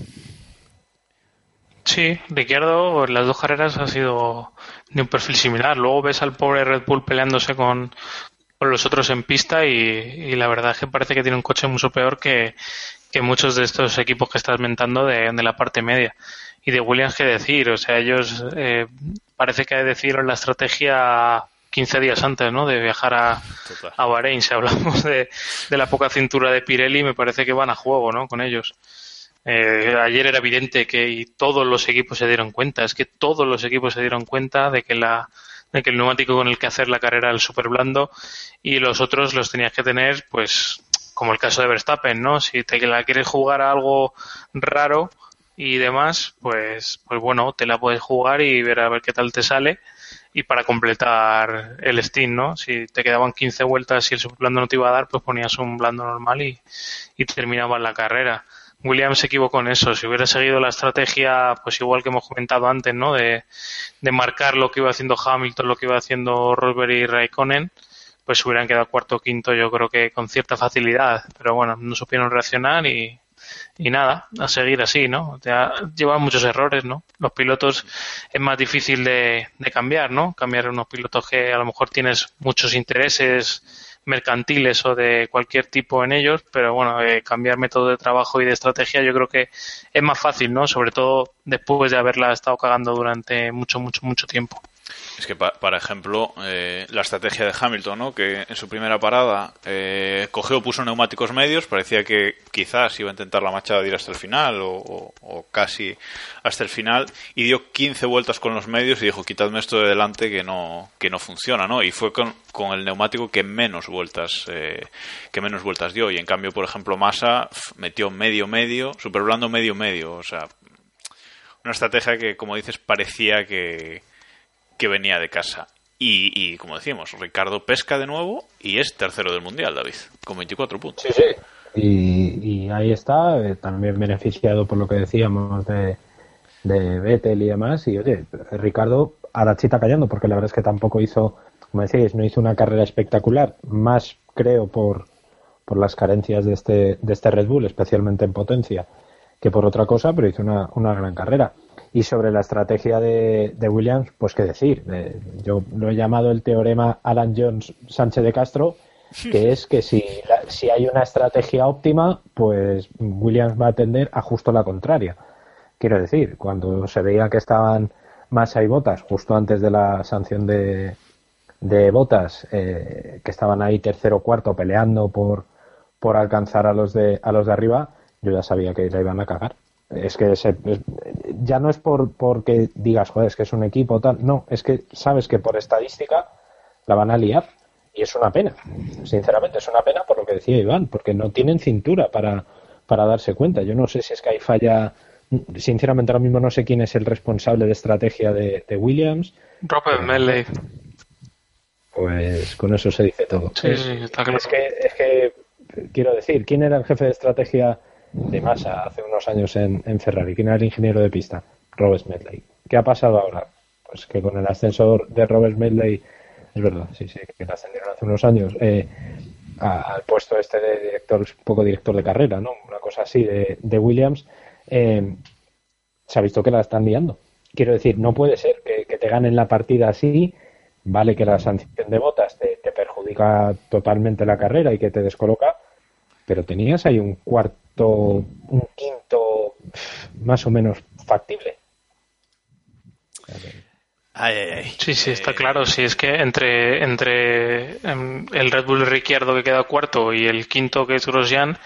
Sí, Ricciardo, las dos carreras ha sido de un perfil similar. Luego ves al pobre Red Bull peleándose con, con los otros en pista y, y la verdad es que parece que tiene un coche mucho peor que, que muchos de estos equipos que estás mentando de, de la parte media. Y de Williams, qué decir, o sea, ellos eh, parece que decidieron la estrategia 15 días antes, ¿no? De viajar a, a Bahrein. Si hablamos de, de la poca cintura de Pirelli, me parece que van a juego, ¿no? Con ellos. Eh, ayer era evidente que todos los equipos se dieron cuenta, es que todos los equipos se dieron cuenta de que la de que el neumático con el que hacer la carrera era el súper blando y los otros los tenías que tener, pues, como el caso de Verstappen, ¿no? Si te la quieres jugar a algo raro y demás, pues, pues bueno, te la puedes jugar y ver a ver qué tal te sale y para completar el Steam, ¿no? Si te quedaban 15 vueltas y el super blando no te iba a dar, pues ponías un blando normal y, y terminabas la carrera. Williams se equivocó en eso. Si hubiera seguido la estrategia, pues igual que hemos comentado antes, ¿no? De, marcar lo que iba haciendo Hamilton, lo que iba haciendo Rosberg y Raikkonen, pues hubieran quedado cuarto o quinto, yo creo que con cierta facilidad. Pero bueno, no supieron reaccionar y, y nada, a seguir así, ¿no? Ya llevan muchos errores, ¿no? Los pilotos es más difícil de, de cambiar, ¿no? Cambiar unos pilotos que a lo mejor tienes muchos intereses mercantiles o de cualquier tipo en ellos, pero bueno, eh, cambiar método de trabajo y de estrategia yo creo que es más fácil, ¿no? Sobre todo después de haberla estado cagando durante mucho, mucho, mucho tiempo. Es que, para ejemplo, eh, la estrategia de Hamilton, ¿no? que en su primera parada eh, cogió, puso neumáticos medios, parecía que quizás iba a intentar la machada de ir hasta el final o, casi hasta el final, y dio 15 vueltas con los medios y dijo, quitadme esto de delante que no, que no funciona, ¿no? Y fue con, con el neumático que menos vueltas eh, que menos vueltas dio. Y en cambio, por ejemplo, Massa metió medio medio, super blando medio medio, o sea, una estrategia que, como dices, parecía que que venía de casa. Y, como decíamos, Ricardo pesca de nuevo y es tercero del Mundial, David, con 24 puntos. Sí, sí. Y, ahí está, eh, también beneficiado por lo que decíamos de, de Vettel y demás. Y oye, Ricardo a la chita callando, porque la verdad es que tampoco hizo, como decíais, no hizo una carrera espectacular, más creo por, por las carencias de este, de este Red Bull, especialmente en potencia, que por otra cosa, pero hizo una, una gran carrera. Y sobre la estrategia de, Williams, pues qué decir. Eh, yo lo he llamado el teorema Alan Jones Sánchez de Castro, que es que si, si hay una estrategia óptima, pues Williams va a tender a justo la contraria. Quiero decir, cuando se veía que estaban Massa y Botas justo antes de la sanción de, de Botas, eh, que estaban ahí tercero o cuarto peleando por, por alcanzar a los de a los de arriba, yo ya sabía que la iban a cagar. Es que ya no es por porque digas, joder, es que es un equipo tal. No, es que sabes que por estadística la van a liar. Y es una pena. Sinceramente, es una pena por lo que decía Iván, porque no tienen cintura para, para darse cuenta. Yo no sé si es que hay falla. Sinceramente, ahora mismo no sé quién es el responsable de estrategia de, Williams. Robert Melley. Pues con eso se dice todo. Sí, sí, está claro. Es que, es que, quiero decir, ¿quién era el jefe de estrategia de masa hace unos años en, Ferrari. ¿Quién era el ingeniero de pista? Robert Smedley. ¿Qué ha pasado ahora? Pues que con el ascensor de Robert Smedley, es verdad, sí, sí, que le ascendieron hace unos años eh, al puesto este de director, un poco director de carrera, ¿no? Una cosa así de, Williams, eh, se ha visto que la están liando. Quiero decir, no puede ser que, te ganen la partida así, vale que la sanción de botas te perjudica totalmente la carrera y que te descoloca, pero tenías ahí un cuarto un quinto más o menos factible. Sí, sí, está claro. Si es que entre, entre em, el Red Bull Ricciardo que queda cuarto y el quinto que es Grosjean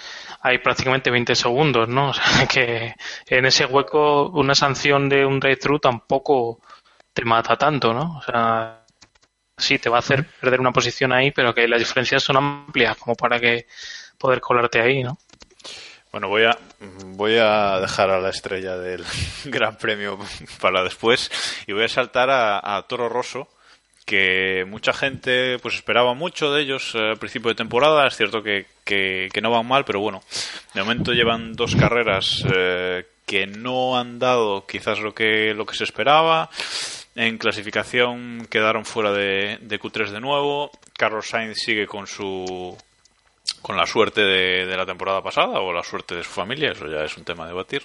hay prácticamente 20 segundos, ¿no? O sea, que en ese hueco una sanción de un drive-thru tampoco te mata tanto, ¿no? O sea, sí, te va a hacer perder una posición ahí, pero que las diferencias son amplias como para que poder colarte ahí, ¿no? Bueno, voy a, voy a dejar a la estrella del Gran Premio para después y voy a saltar a, Toro Rosso, que mucha gente pues esperaba mucho de ellos al principio de temporada. Es cierto que, que, no van mal, pero bueno, de momento llevan dos carreras eh, que no han dado quizás lo que, lo que se esperaba. En clasificación quedaron fuera de, de Q3 de nuevo. Carlos Sainz sigue con su con la suerte de, la temporada pasada o la suerte de su familia, eso ya es un tema a debatir.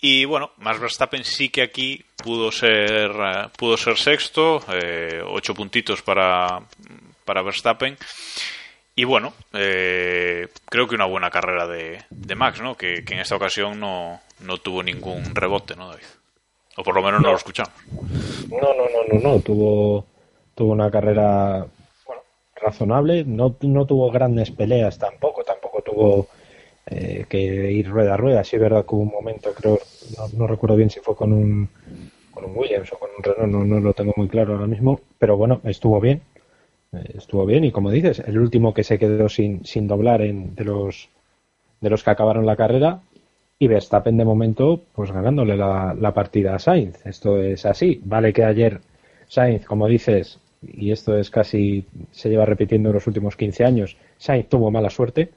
Y bueno, Max Verstappen sí que aquí pudo ser, eh, pudo ser sexto, eh, ocho puntitos para, para Verstappen. Y bueno, eh, creo que una buena carrera de, de Max, ¿no? Que, en esta ocasión no, no tuvo ningún rebote, ¿no, David? O por lo menos no, lo escuchamos. No, no, no, no, no. Tuvo, tuvo una carrera razonable, no, no tuvo grandes peleas tampoco, tampoco tuvo eh, que ir rueda a rueda, sí es verdad que hubo un momento, creo, no, recuerdo bien si fue con un, con un Williams o con un Renault, no, no lo tengo muy claro ahora mismo, pero bueno, estuvo bien, eh, estuvo bien y como dices, el último que se quedó sin, sin doblar en, de los de los que acabaron la carrera y Verstappen de momento pues ganándole la, la partida a Sainz. Esto es así. Vale que ayer Sainz, como dices, y esto es casi, se lleva repitiendo en los últimos 15 años, Sainz tuvo mala suerte,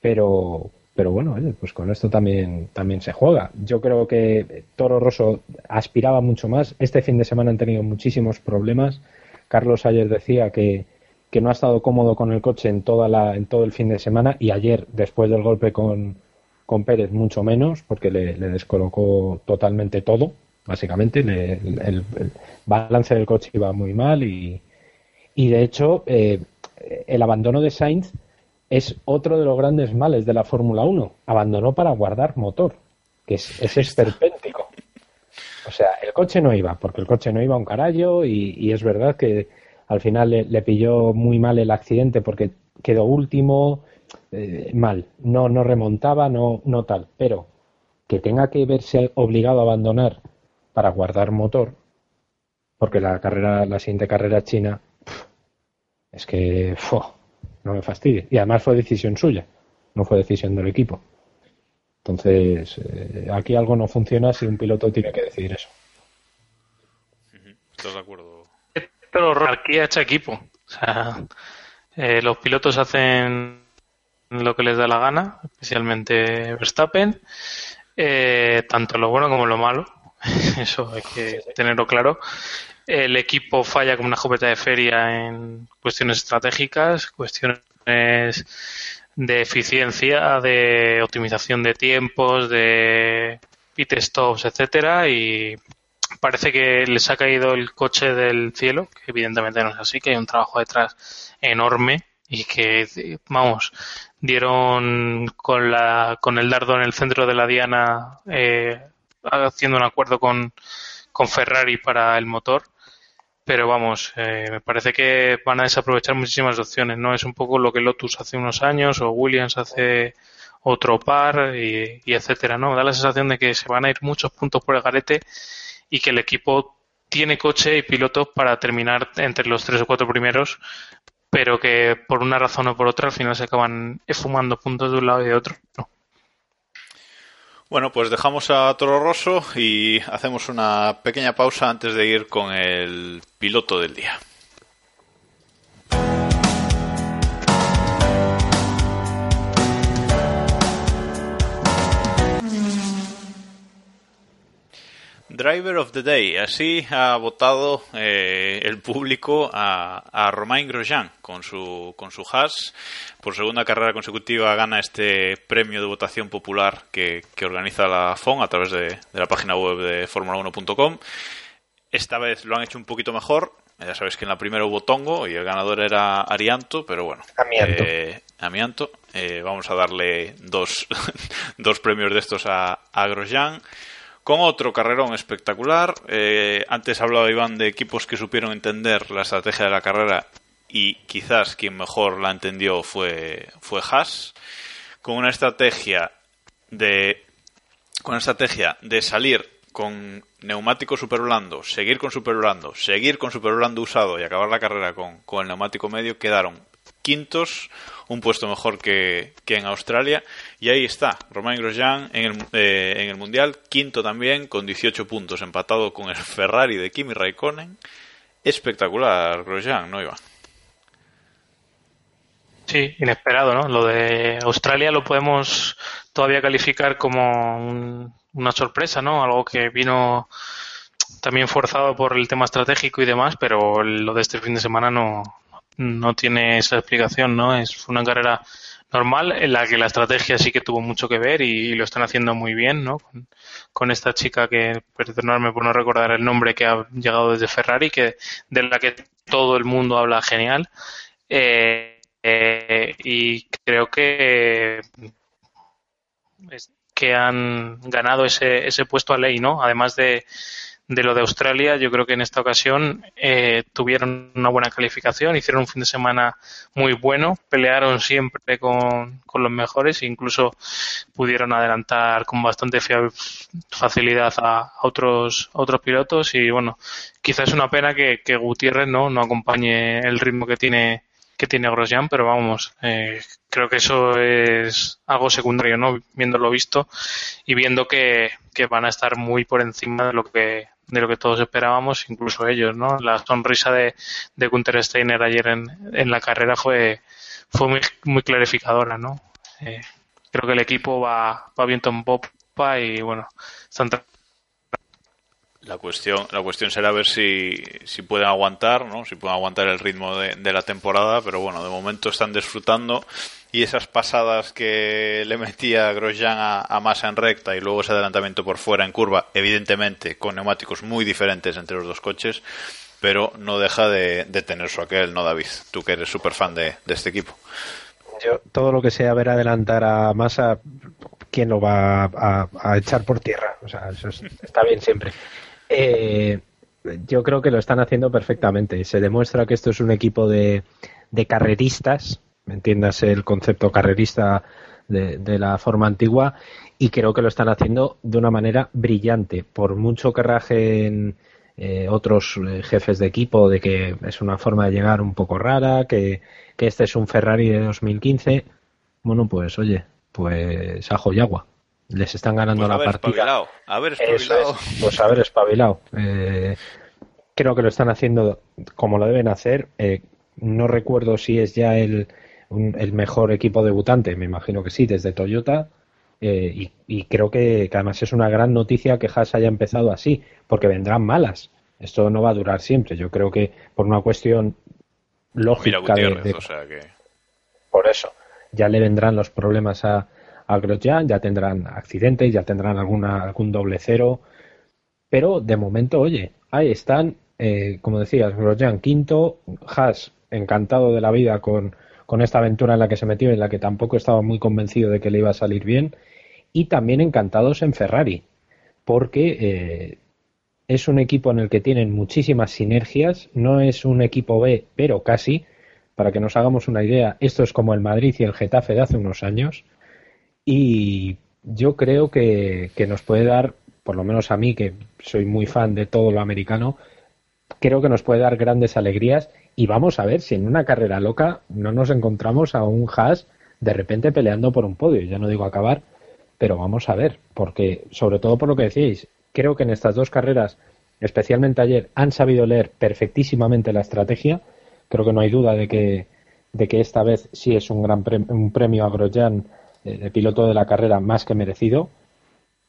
pero, pero bueno, pues con esto también, también se juega. Yo creo que Toro Rosso aspiraba mucho más. Este fin de semana han tenido muchísimos problemas. Carlos ayer decía que, que no ha estado cómodo con el coche en, toda la, en todo el fin de semana y ayer, después del golpe con, con Pérez, mucho menos, porque le descolocó totalmente todo básicamente. el, balance del coche iba muy mal y, y de hecho eh, el abandono de Sainz es otro de los grandes males de la Fórmula 1. Abandonó para guardar motor, que es, es esperpéntico. O sea, el coche no iba, porque el coche no iba a un carallo y, es verdad que al final le, pilló muy mal el accidente porque quedó último, eh, mal, no, no remontaba, no, no tal, pero que tenga que verse obligado a abandonar para guardar motor, porque la carrera, la siguiente carrera china, es que no me fastidie. Y además fue decisión suya, no fue decisión del equipo. Entonces, eh, aquí algo no funciona si un piloto tiene que decidir eso. Estoy de acuerdo. Pero aquí ha hecho equipo. O sea, eh, los pilotos hacen lo que les da la gana, especialmente Verstappen, eh, tanto lo bueno como lo malo. Eso hay que tenerlo claro. El equipo falla como una jopeta de feria en cuestiones estratégicas, cuestiones de eficiencia, de optimización de tiempos, de pit stops, etcétera, y parece que les ha caído el coche del cielo, que evidentemente no es así, que hay un trabajo detrás enorme y que, vamos, dieron con la con el dardo en el centro de la diana eh, haciendo un acuerdo con, con Ferrari para el motor pero vamos, eh, me parece que van a desaprovechar muchísimas opciones, ¿no? Es un poco lo que Lotus hace unos años o Williams hace otro par y, etcétera, ¿no? Da la sensación de que se van a ir muchos puntos por el garete y que el equipo tiene coche y pilotos para terminar entre los tres o cuatro primeros, pero que por una razón o por otra al final se acaban esfumando puntos de un lado y de otro. ¿no? Bueno, pues dejamos a Toro Rosso y hacemos una pequeña pausa antes de ir con el piloto del día. Driver of the Day. Así ha votado eh, el público a, a, Romain Grosjean con su, con su Haas. Por segunda carrera consecutiva gana este premio de votación popular que, organiza la FON a través de, la página web de Formula1.com. Esta vez lo han hecho un poquito mejor. Ya sabéis que en la primera hubo Tongo y el ganador era Arianto, pero bueno. Amianto. Eh, Amianto. Eh, vamos a darle dos, dos premios de estos a, a Grosjean con otro carrerón espectacular. Eh, antes hablaba Iván de equipos que supieron entender la estrategia de la carrera y quizás quien mejor la entendió fue, fue Haas, con una estrategia de con una estrategia de salir con neumático super blando, seguir con super blando, seguir con super blando usado y acabar la carrera con, con el neumático medio, quedaron quintos, un puesto mejor que, en Australia. Y ahí está, Romain Grosjean en el, eh, en el Mundial, quinto también, con 18 puntos, empatado con el Ferrari de Kimi Raikkonen. Espectacular, Grosjean, ¿no, iba Sí, inesperado, ¿no? Lo de Australia lo podemos todavía calificar como una sorpresa, ¿no? Algo que vino también forzado por el tema estratégico y demás, pero lo de este fin de semana no, no tiene esa explicación, ¿no? Es una carrera normal en la que la estrategia sí que tuvo mucho que ver y, lo están haciendo muy bien, ¿no? Con, esta chica que, perdonadme por no recordar el nombre, que ha llegado desde Ferrari, que de la que todo el mundo habla genial. Eh, eh, y creo que que han ganado ese, ese puesto a ley, ¿no? Además de, de lo de Australia, yo creo que en esta ocasión eh, tuvieron una buena calificación, hicieron un fin de semana muy bueno, pelearon siempre con, los mejores e incluso pudieron adelantar con bastante facilidad a, otros otros pilotos y bueno, quizás es una pena que, Gutiérrez no, no acompañe el ritmo que tiene que tiene Grosjean, pero vamos, eh, creo que eso es algo secundario, ¿no? Viéndolo visto y viendo que, que van a estar muy por encima de lo que de lo que todos esperábamos, incluso ellos, ¿no? La sonrisa de, de Gunther Steiner ayer en, en la carrera fue, fue muy, muy clarificadora, ¿no? Eh, creo que el equipo va, va viento en popa y, bueno, están la cuestión, la cuestión será ver si, si pueden aguantar, ¿no? Si pueden aguantar el ritmo de, de la temporada, pero bueno, de momento están disfrutando y esas pasadas que le metía Grosjean a, a, Massa en recta y luego ese adelantamiento por fuera en curva, evidentemente con neumáticos muy diferentes entre los dos coches, pero no deja de, tener su aquel, ¿no, David? Tú que eres súper fan de, este equipo. Yo, todo lo que sea ver adelantar a Massa, ¿quién lo va a, echar por tierra? O sea, eso está bien siempre. Eh, yo creo que lo están haciendo perfectamente. Se demuestra que esto es un equipo de, de carreristas, ¿me entiendas el concepto carrerista de, la forma antigua? Y creo que lo están haciendo de una manera brillante. Por mucho que rajen eh, otros eh, jefes de equipo de que es una forma de llegar un poco rara, que, que este es un Ferrari de 2015, bueno, pues oye, pues ajo y agua les están ganando pues la partida. A ver, espabilado. pues haber espabilado. Eh, creo que lo están haciendo como lo deben hacer. Eh, no recuerdo si es ya el, el mejor equipo debutante, me imagino que sí, desde Toyota. Eh, y, creo que, además es una gran noticia que Haas haya empezado así, porque vendrán malas. Esto no va a durar siempre. Yo creo que por una cuestión lógica de, Por eso, ya le vendrán los problemas a, a Grosjean, ya tendrán accidentes, ya tendrán alguna, algún doble cero. Pero de momento, oye, ahí están, eh, como decías, Grosjean quinto, Haas encantado de la vida con, con esta aventura en la que se metió, en la que tampoco estaba muy convencido de que le iba a salir bien, y también encantados en Ferrari, porque eh, es un equipo en el que tienen muchísimas sinergias, no es un equipo B, pero casi, para que nos hagamos una idea, esto es como el Madrid y el Getafe de hace unos años, y yo creo que, nos puede dar, por lo menos a mí, que soy muy fan de todo lo americano, creo que nos puede dar grandes alegrías y vamos a ver si en una carrera loca no nos encontramos a un Haas de repente peleando por un podio. Ya no digo acabar, pero vamos a ver, porque sobre todo por lo que decíais, creo que en estas dos carreras, especialmente ayer, han sabido leer perfectísimamente la estrategia. Creo que no hay duda de que, de que esta vez sí es un gran premio, un premio a Grosjean de piloto de la carrera más que merecido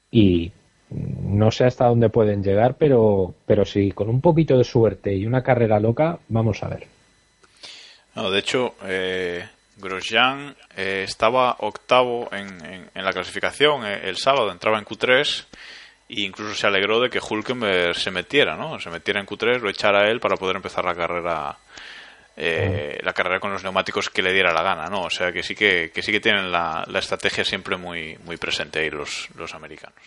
y no sé hasta dónde pueden llegar, pero, pero sí, con un poquito de suerte y una carrera loca, vamos a ver. No, de hecho, eh, Grosjean eh, estaba octavo en, en, la clasificación eh, el sábado, entraba en Q3 e incluso se alegró de que Hulkenberg se metiera, ¿no? Se metiera en Q3, lo echara él para poder empezar la carrera eh, la carrera con los neumáticos que le diera la gana, ¿no? O sea que sí que, sí que tienen la, estrategia siempre muy, muy presente ahí los, los americanos.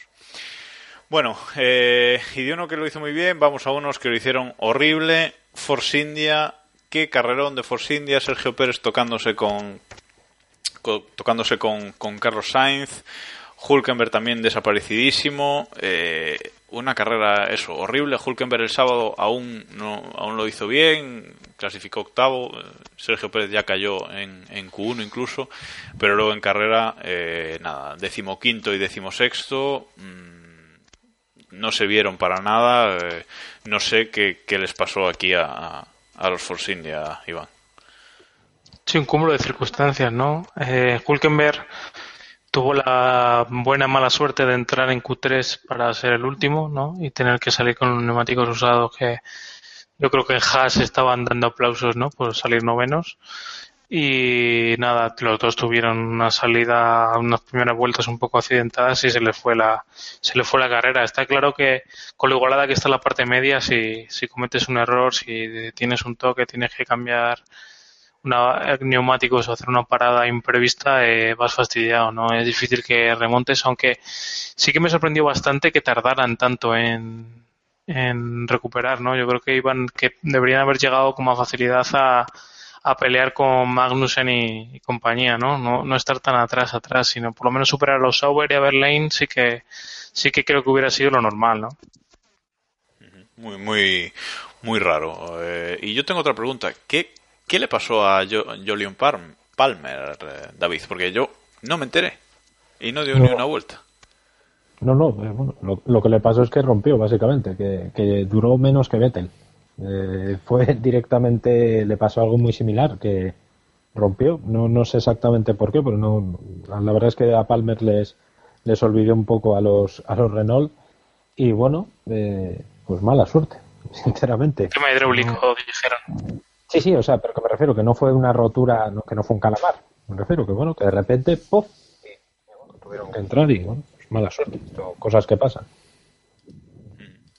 Bueno, eh, y de uno que lo hizo muy bien, vamos a unos que lo hicieron horrible. Force India, qué carrerón de Force India, Sergio Pérez tocándose con, tocándose con, Carlos Sainz. Hulkenberg también desaparecidísimo. Eh, una carrera, eso, horrible. Hulkenberg el sábado aún, no, aún lo hizo bien, clasificó octavo. Sergio Pérez ya cayó en, en Q1 incluso, pero luego en carrera, eh, nada, decimoquinto y decimosexto. Mmm, no se vieron para nada. Eh, no sé qué, qué, les pasó aquí a, a los Force India, Iván. Sí, un cúmulo de circunstancias, ¿no? Eh, Hulkenberg tuvo la buena mala suerte de entrar en Q3 para ser el último, ¿no? Y tener que salir con los neumáticos usados que yo creo que en Haas estaban dando aplausos, ¿no? Por salir novenos. Y nada, los dos tuvieron una salida, unas primeras vueltas un poco accidentadas y se le fue la, se le fue la carrera. Está claro que con lo igualada que está la parte media, si, si cometes un error, si tienes un toque, tienes que cambiar una, neumáticos o hacer una parada imprevista, eh, vas fastidiado, ¿no? Es difícil que remontes, aunque sí que me sorprendió bastante que tardaran tanto en, en recuperar, ¿no? Yo creo que iban, que deberían haber llegado con más facilidad a, a pelear con Magnussen y, compañía, ¿no? ¿no? No estar tan atrás, atrás, sino por lo menos superar a los Sauber y a Berlín sí que, sí que creo que hubiera sido lo normal, ¿no? Muy, muy, muy raro. Eh, y yo tengo otra pregunta. ¿Qué, ¿Qué le pasó a Jolion Palmer, eh, David? Porque yo no me enteré y no dio ni una vuelta. No, no, eh, bueno, lo, que le pasó es que rompió, básicamente, que, duró menos que Vettel. Eh, fue directamente, le pasó algo muy similar, que rompió. No, no sé exactamente por qué, pero no, la verdad es que a Palmer les, les olvidó un poco a los, a los Renault. Y bueno, pues mala suerte, sinceramente. Tema hidráulico, dijeron. Sí, sí, o sea, pero que me refiero que no fue una rotura, que no fue un calamar. Me refiero que, bueno, que de repente, ¡puf! Y, tuvieron que entrar y, bueno, mala suerte. cosas que pasan.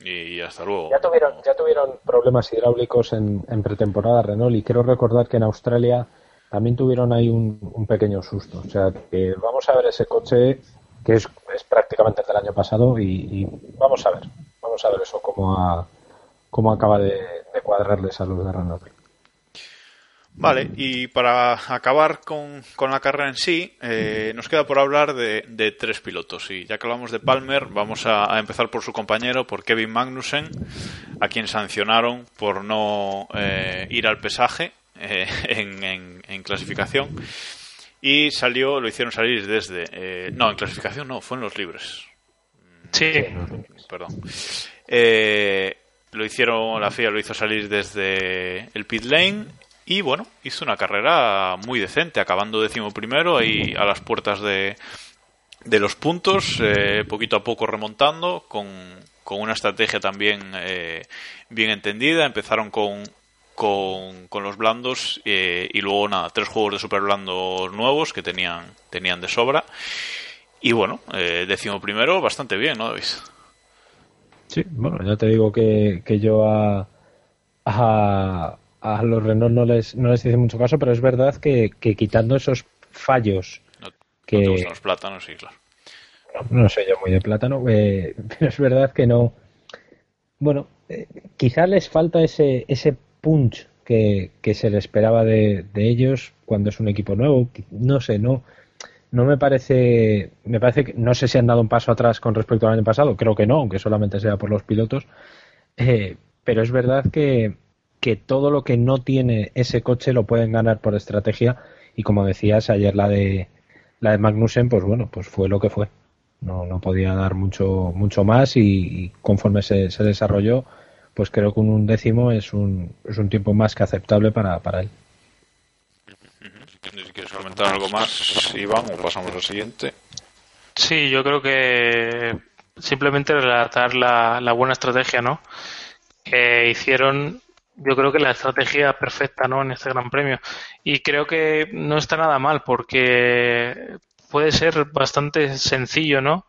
Y hasta luego. Ya tuvieron, ya tuvieron problemas hidráulicos en, pretemporada Renault y quiero recordar que en Australia también tuvieron ahí un, pequeño susto. O sea, que vamos a ver ese coche que es, es prácticamente del año pasado y, vamos a ver. vamos a ver eso cómo, cómo acaba de, cuadrarles a los de Renault. Vale, y para acabar con, la carrera en sí, eh, nos queda por hablar de, tres pilotos. Y ya que hablamos de Palmer, vamos a, empezar por su compañero, por Kevin Magnussen, a quien sancionaron por no eh, ir al pesaje eh, en, clasificación. Y salió, lo hicieron salir desde. no, en clasificación no, fue en los libres. Sí. Perdón. lo hicieron, la FIA lo hizo salir desde el pit lane y bueno, hizo una carrera muy decente, acabando décimo primero ahí a las puertas de, de los puntos, eh, poquito a poco remontando, con, con una estrategia también eh, bien entendida. Empezaron con, con, con los blandos eh, y luego nada, tres juegos de super blandos nuevos que tenían, tenían de sobra. Y bueno, décimo primero, bastante bien, ¿no? Sí, bueno, ya te digo que, que yo a, a los Renault no les, no les hice mucho caso, pero es verdad que, quitando esos fallos que... los plátanos, sí, claro. No, soy yo muy de plátano, eh, pero es verdad que no... Bueno, eh, quizá les falta ese, ese punch que, se le esperaba de, ellos cuando es un equipo nuevo. No sé, no no me parece me parece que no sé si han dado un paso atrás con respecto al año pasado creo que no aunque solamente sea por los pilotos eh, pero es verdad que, que todo lo que no tiene ese coche lo pueden ganar por estrategia. Y como decías ayer la de la de Magnussen pues bueno pues fue lo que fue. No, no podía dar mucho mucho más y, conforme se, se, desarrolló pues creo que un décimo es un, es un tiempo más que aceptable para, para él. Si quieres comentar algo más Iván o pasamos al siguiente. Sí yo creo que simplemente relatar la, la buena estrategia no que hicieron yo creo que la estrategia perfecta ¿no? en este Gran Premio. Y creo que no está nada mal porque puede ser bastante sencillo, ¿no?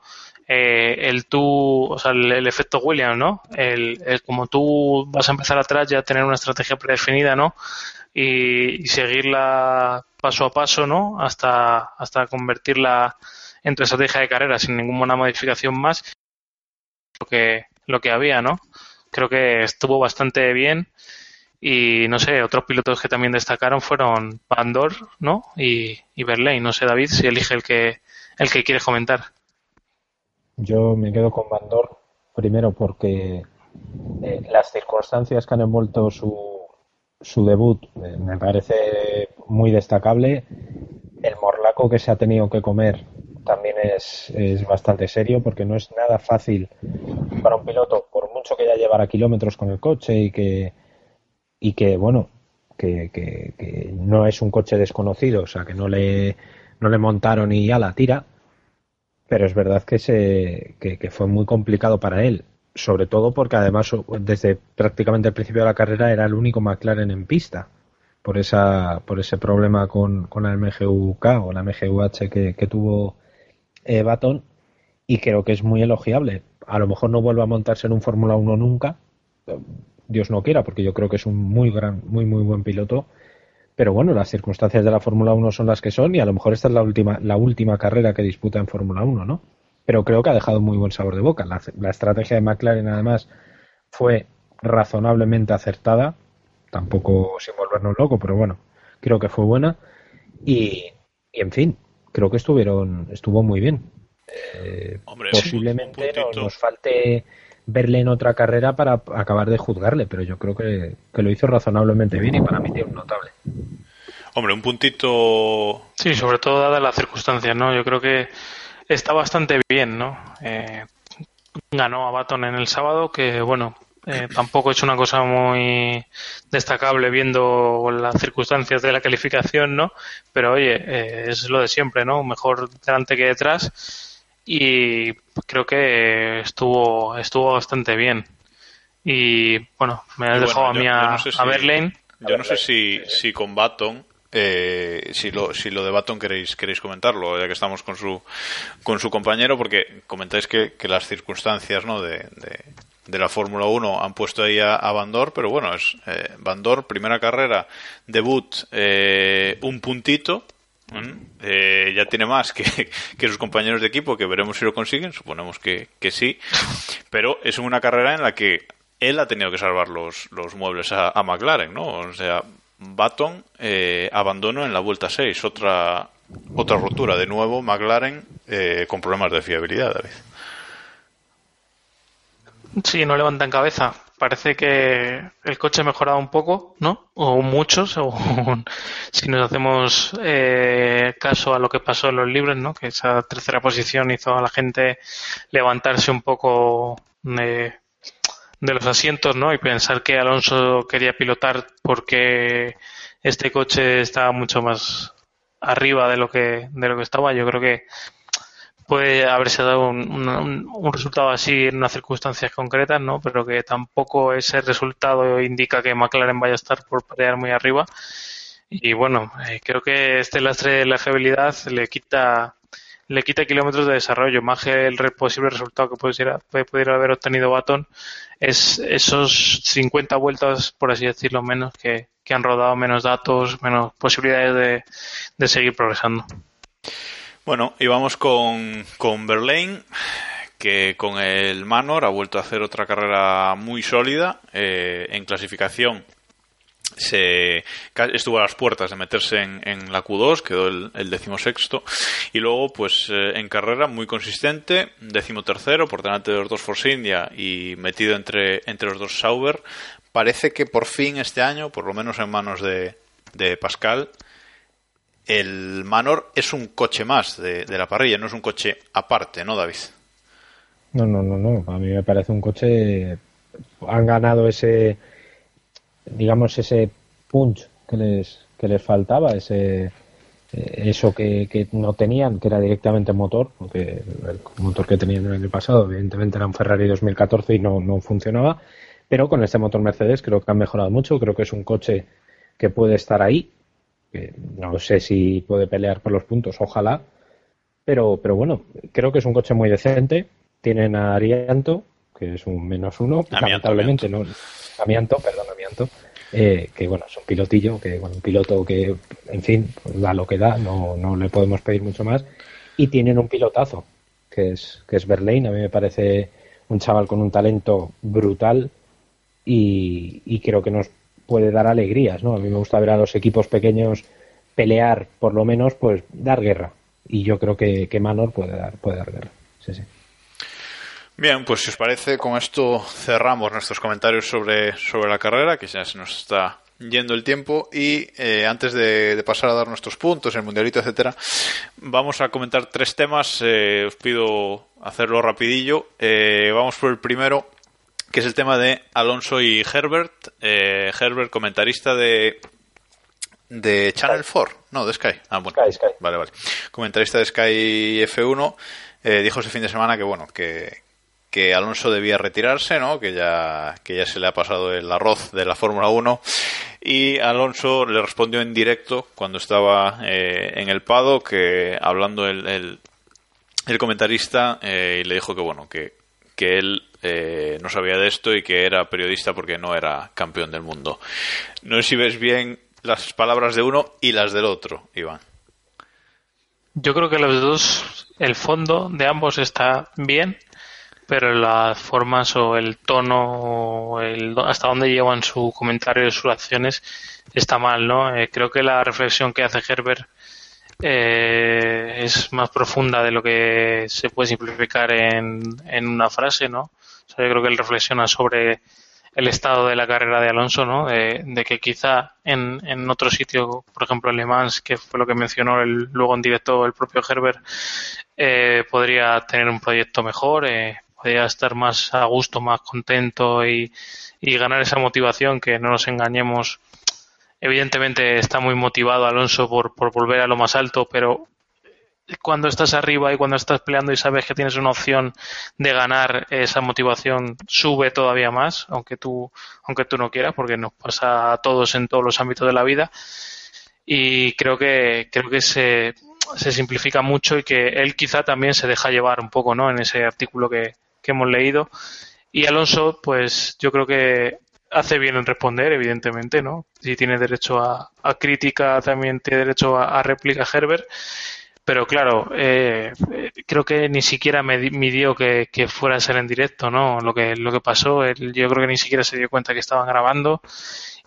Eh, el tú, o sea, el, efecto Williams, ¿no? El, como tú vas a empezar atrás ya tener una estrategia predefinida, ¿no? Y, seguirla paso a paso, ¿no? Hasta, hasta convertirla en tu estrategia de carrera sin ninguna modificación más. Lo que, lo que había, ¿no? Creo que estuvo bastante bien y no sé, otros pilotos que también destacaron fueron Pandor, ¿no? Y, y No sé, David, si elige el que, el que quieres comentar. Yo me quedo con Bandor, primero porque eh, las circunstancias que han envuelto su, su debut eh, me parece muy destacable. El morlaco que se ha tenido que comer también es, es bastante serio porque no es nada fácil para un piloto, por mucho que ya llevara kilómetros con el coche y que y que, bueno, que, que, no es un coche desconocido, o sea, que no le, no le montaron y a la tira, pero es verdad que, se, que, fue muy complicado para él, sobre todo porque además desde prácticamente el principio de la carrera era el único McLaren en pista por esa por ese problema con, con la MGUK o la MGUH que, que tuvo eh, y creo que es muy elogiable. A lo mejor no vuelve a montarse en un Fórmula 1 nunca, Dios no quiera, porque yo creo que es un muy gran, muy muy buen piloto. Pero bueno, las circunstancias de la Fórmula 1 son las que son y a lo mejor esta es la última, la última carrera que disputa en Fórmula 1, ¿no? Pero creo que ha dejado muy buen sabor de boca. La, estrategia de McLaren, además, fue razonablemente acertada, tampoco sin volvernos loco, pero bueno, creo que fue buena. Y, en fin, creo que estuvieron, estuvo muy bien. Eh, posiblemente nos falte verle en otra carrera para acabar de juzgarle, pero yo creo que, lo hizo razonablemente bien y para mí tiene un notable. Hombre, un puntito. Sí, sobre todo dadas las circunstancias, ¿no? Yo creo que está bastante bien, ¿no? Eh, ganó a Baton en el sábado, que bueno, eh, tampoco es una cosa muy destacable viendo las circunstancias de la calificación, ¿no? Pero oye, eh, es lo de siempre, ¿no? Mejor delante que detrás y creo que estuvo estuvo bastante bien y bueno me has dejado a mí a, Berlín yo no sé si, si con Baton eh, si lo si lo de Baton queréis queréis comentarlo ya que estamos con su con su compañero porque comentáis que, que las circunstancias no de, de, la Fórmula 1 han puesto ahí a, a Bandor pero bueno es eh, Bandor primera carrera debut eh, un puntito Eh, ya tiene más que, que, sus compañeros de equipo, que veremos si lo consiguen, suponemos que, que sí, pero es una carrera en la que él ha tenido que salvar los, los muebles a, McLaren, ¿no? O sea, Baton eh, abandonó en la vuelta 6, otra, otra rotura. De nuevo, McLaren eh, con problemas de fiabilidad, David. Sí, no levantan cabeza. Parece que el coche ha mejorado un poco, ¿no? O mucho, según si nos hacemos eh, caso a lo que pasó en los libros, ¿no? Que esa tercera posición hizo a la gente levantarse un poco de, de los asientos, ¿no? Y pensar que Alonso quería pilotar porque este coche estaba mucho más arriba de lo que de lo que estaba. Yo creo que puede haberse dado un, un, resultado así en unas circunstancias concretas, ¿no? Pero que tampoco ese resultado indica que McLaren vaya a estar por pelear muy arriba. Y bueno, eh, creo que este lastre de la fiabilidad le quita le quita kilómetros de desarrollo, más que el posible resultado que pudiera, pudiera haber obtenido Baton, es esos 50 vueltas, por así decirlo, menos que, han rodado menos datos, menos posibilidades de, de seguir progresando. Bueno, y vamos con, con Berlín, que con el Manor ha vuelto a hacer otra carrera muy sólida eh, en clasificación se estuvo a las puertas de meterse en, la Q2, quedó el, el decimosexto, y luego, pues eh, en carrera muy consistente, decimotercero, por delante de los dos Force India y metido entre, entre los dos Sauber. Parece que por fin este año, por lo menos en manos de, de Pascal, el Manor es un coche más de, la parrilla, no es un coche aparte, ¿no, David? No, no, no, no. A mí me parece un coche. Han ganado ese digamos, ese punch que les, que les faltaba, ese eh, eso que, que, no tenían, que era directamente motor, porque el motor que tenían el año pasado, evidentemente era un Ferrari 2014 y no, no funcionaba, pero con este motor Mercedes creo que han mejorado mucho, creo que es un coche que puede estar ahí, que no sé si puede pelear por los puntos, ojalá, pero, pero bueno, creo que es un coche muy decente, tienen a Arianto, que es un menos uno, lamentablemente no, Amianto, perdón, Amianto, eh, que bueno, es un pilotillo, que bueno, un piloto que, en fin, pues da lo que da, no, no le podemos pedir mucho más. Y tienen un pilotazo, que es, que es Berlín, a mí me parece un chaval con un talento brutal y, y creo que nos puede dar alegrías, ¿no? A mí me gusta ver a los equipos pequeños pelear, por lo menos, pues dar guerra. Y yo creo que, que Manor puede dar, puede dar guerra. Sí, sí. Bien, pues si os parece, con esto cerramos nuestros comentarios sobre, sobre la carrera, que ya se nos está yendo el tiempo y eh, antes de, pasar a dar nuestros puntos, el mundialito, etcétera, vamos a comentar tres temas. Eh, os pido hacerlo rapidillo. Eh, vamos por el primero, que es el tema de Alonso y Herbert. Herbert, comentarista de de Channel 4, no, de Sky. Ah, bueno. Vale, vale. Comentarista de Sky F1 dijo ese fin de semana que bueno, que, que Alonso debía retirarse, ¿no? Que ya, que ya se le ha pasado el arroz de la Fórmula 1. Y Alonso le respondió en directo cuando estaba eh, en el Pado, que hablando el, el, comentarista, eh, y le dijo que bueno, que, que él eh, no sabía de esto y que era periodista porque no era campeón del mundo. No sé si ves bien las palabras de uno y las del otro, Iván. Yo creo que los dos, el fondo de ambos está bien, pero las formas o el tono o el, hasta dónde llevan su comentario y sus acciones está mal, ¿no? Eh, creo que la reflexión que hace Herbert eh, es más profunda de lo que se puede simplificar en, en una frase, ¿no? O sea, yo creo que él reflexiona sobre el estado de la carrera de Alonso, ¿no? De, que quizá en, en, otro sitio, por ejemplo en Le Mans, que fue lo que mencionó el, luego en directo el propio Herbert, eh, podría tener un proyecto mejor, eh, podía estar más a gusto, más contento y, ganar esa motivación que no nos engañemos. Evidentemente está muy motivado Alonso por, por volver a lo más alto, pero cuando estás arriba y cuando estás peleando y sabes que tienes una opción de ganar, esa motivación sube todavía más, aunque tú, aunque tú no quieras, porque nos pasa a todos en todos los ámbitos de la vida. Y creo que, creo que se, se simplifica mucho y que él quizá también se deja llevar un poco, ¿no? En ese artículo que, que hemos leído. Y Alonso, pues yo creo que hace bien en responder, evidentemente, ¿no? Si tiene derecho a, crítica, también tiene derecho a, réplica Herbert. Pero claro, eh, creo que ni siquiera me midió que, que, fuera a ser en directo, ¿no? Lo que, lo que pasó, yo creo que ni siquiera se dio cuenta que estaban grabando.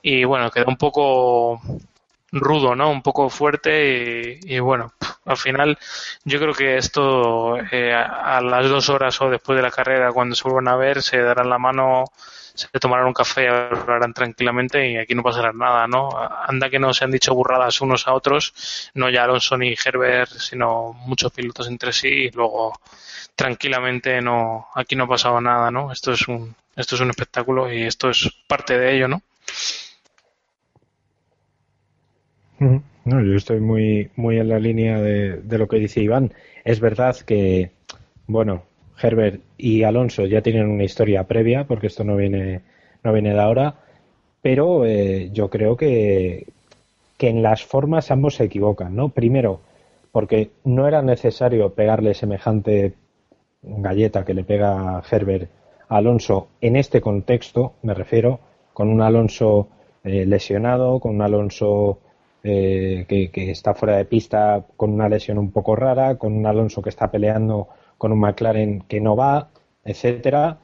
Y bueno, quedó un poco rudo, ¿no? Un poco fuerte y, bueno, al final yo creo que esto eh, a las dos horas o después de la carrera, cuando se vuelvan a ver, se darán la mano, se tomarán un café, hablarán tranquilamente y aquí no pasará nada, ¿no? Anda que no se han dicho burradas unos a otros, no ya Alonso ni Herbert, sino muchos pilotos entre sí y luego tranquilamente no, aquí no ha pasado nada, ¿no? Esto es un, esto es un espectáculo y esto es parte de ello, ¿no? No, yo estoy muy, muy en la línea de, lo que dice Iván. Es verdad que, bueno, Herbert y Alonso ya tienen una historia previa, porque esto no viene, no viene de ahora, pero eh, yo creo que, que en las formas ambos se equivocan, ¿no? Primero, porque no era necesario pegarle semejante galleta que le pega Herbert a Alonso en este contexto, me refiero, con un Alonso eh, lesionado, con un Alonso eh, que, está fuera de pista con una lesión un poco rara, con un Alonso que está peleando con un McLaren que no va, etcétera.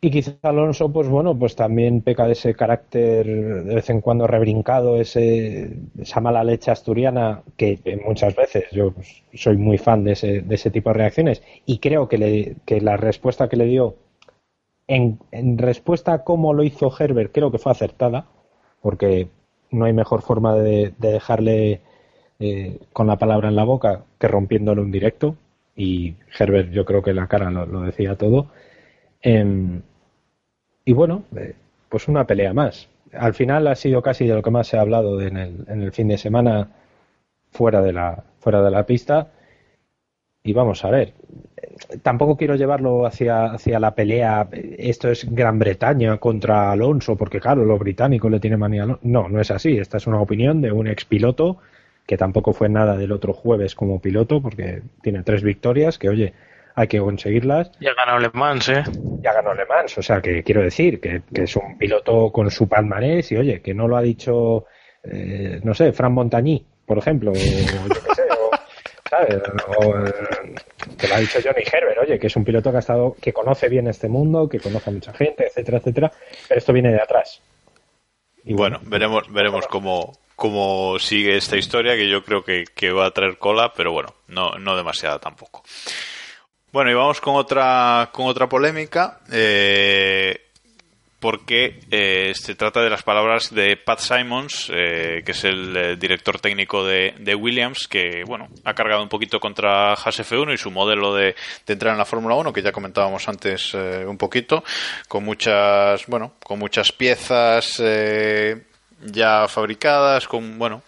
Y quizás Alonso, pues bueno, pues también peca de ese carácter de vez en cuando rebrincado, ese, esa mala leche asturiana que, muchas veces yo soy muy fan de ese, de ese tipo de reacciones y creo que, le, que la respuesta que le dio en, respuesta a cómo lo hizo Herbert creo que fue acertada porque no hay mejor forma de, dejarle eh, con la palabra en la boca que rompiéndole un directo. Y Herbert, yo creo que la cara lo, decía todo. Em, y bueno, eh, pues una pelea más. Al final ha sido casi de lo que más se ha hablado en, el, en el fin de semana fuera de la, fuera de la pista. Y vamos a ver, tampoco quiero llevarlo hacia, hacia la pelea, esto es Gran Bretaña contra Alonso, porque claro, los británicos le tienen manía a Alonso. No, no es así, esta es una opinión de un ex piloto que tampoco fue nada del otro jueves como piloto, porque tiene tres victorias, que oye, hay que conseguirlas. Ya ganó Le Mans, ¿eh? Ya ganó Le Mans, o sea, que quiero decir que, es un piloto con su palmarés y oye, que no lo ha dicho, eh, no sé, Fran Montañí, por ejemplo, o, yo sé, o, eh, que lo ha dicho Johnny Herbert, oye, que es un piloto que ha estado, que conoce bien este mundo, que conoce a mucha gente, etcétera, etcétera, pero esto viene de atrás. Y bueno, veremos, veremos cómo, cómo sigue esta historia, que yo creo que, va a traer cola, pero bueno, no, demasiada tampoco. Bueno, y vamos con otra, con otra polémica. Eh, porque eh, se trata de las palabras de Pat Simons, eh, que es el director técnico de, Williams, que bueno ha cargado un poquito contra Haas F1 y su modelo de, entrar en la Fórmula 1, que ya comentábamos antes un poquito, con muchas bueno con muchas piezas ya fabricadas con bueno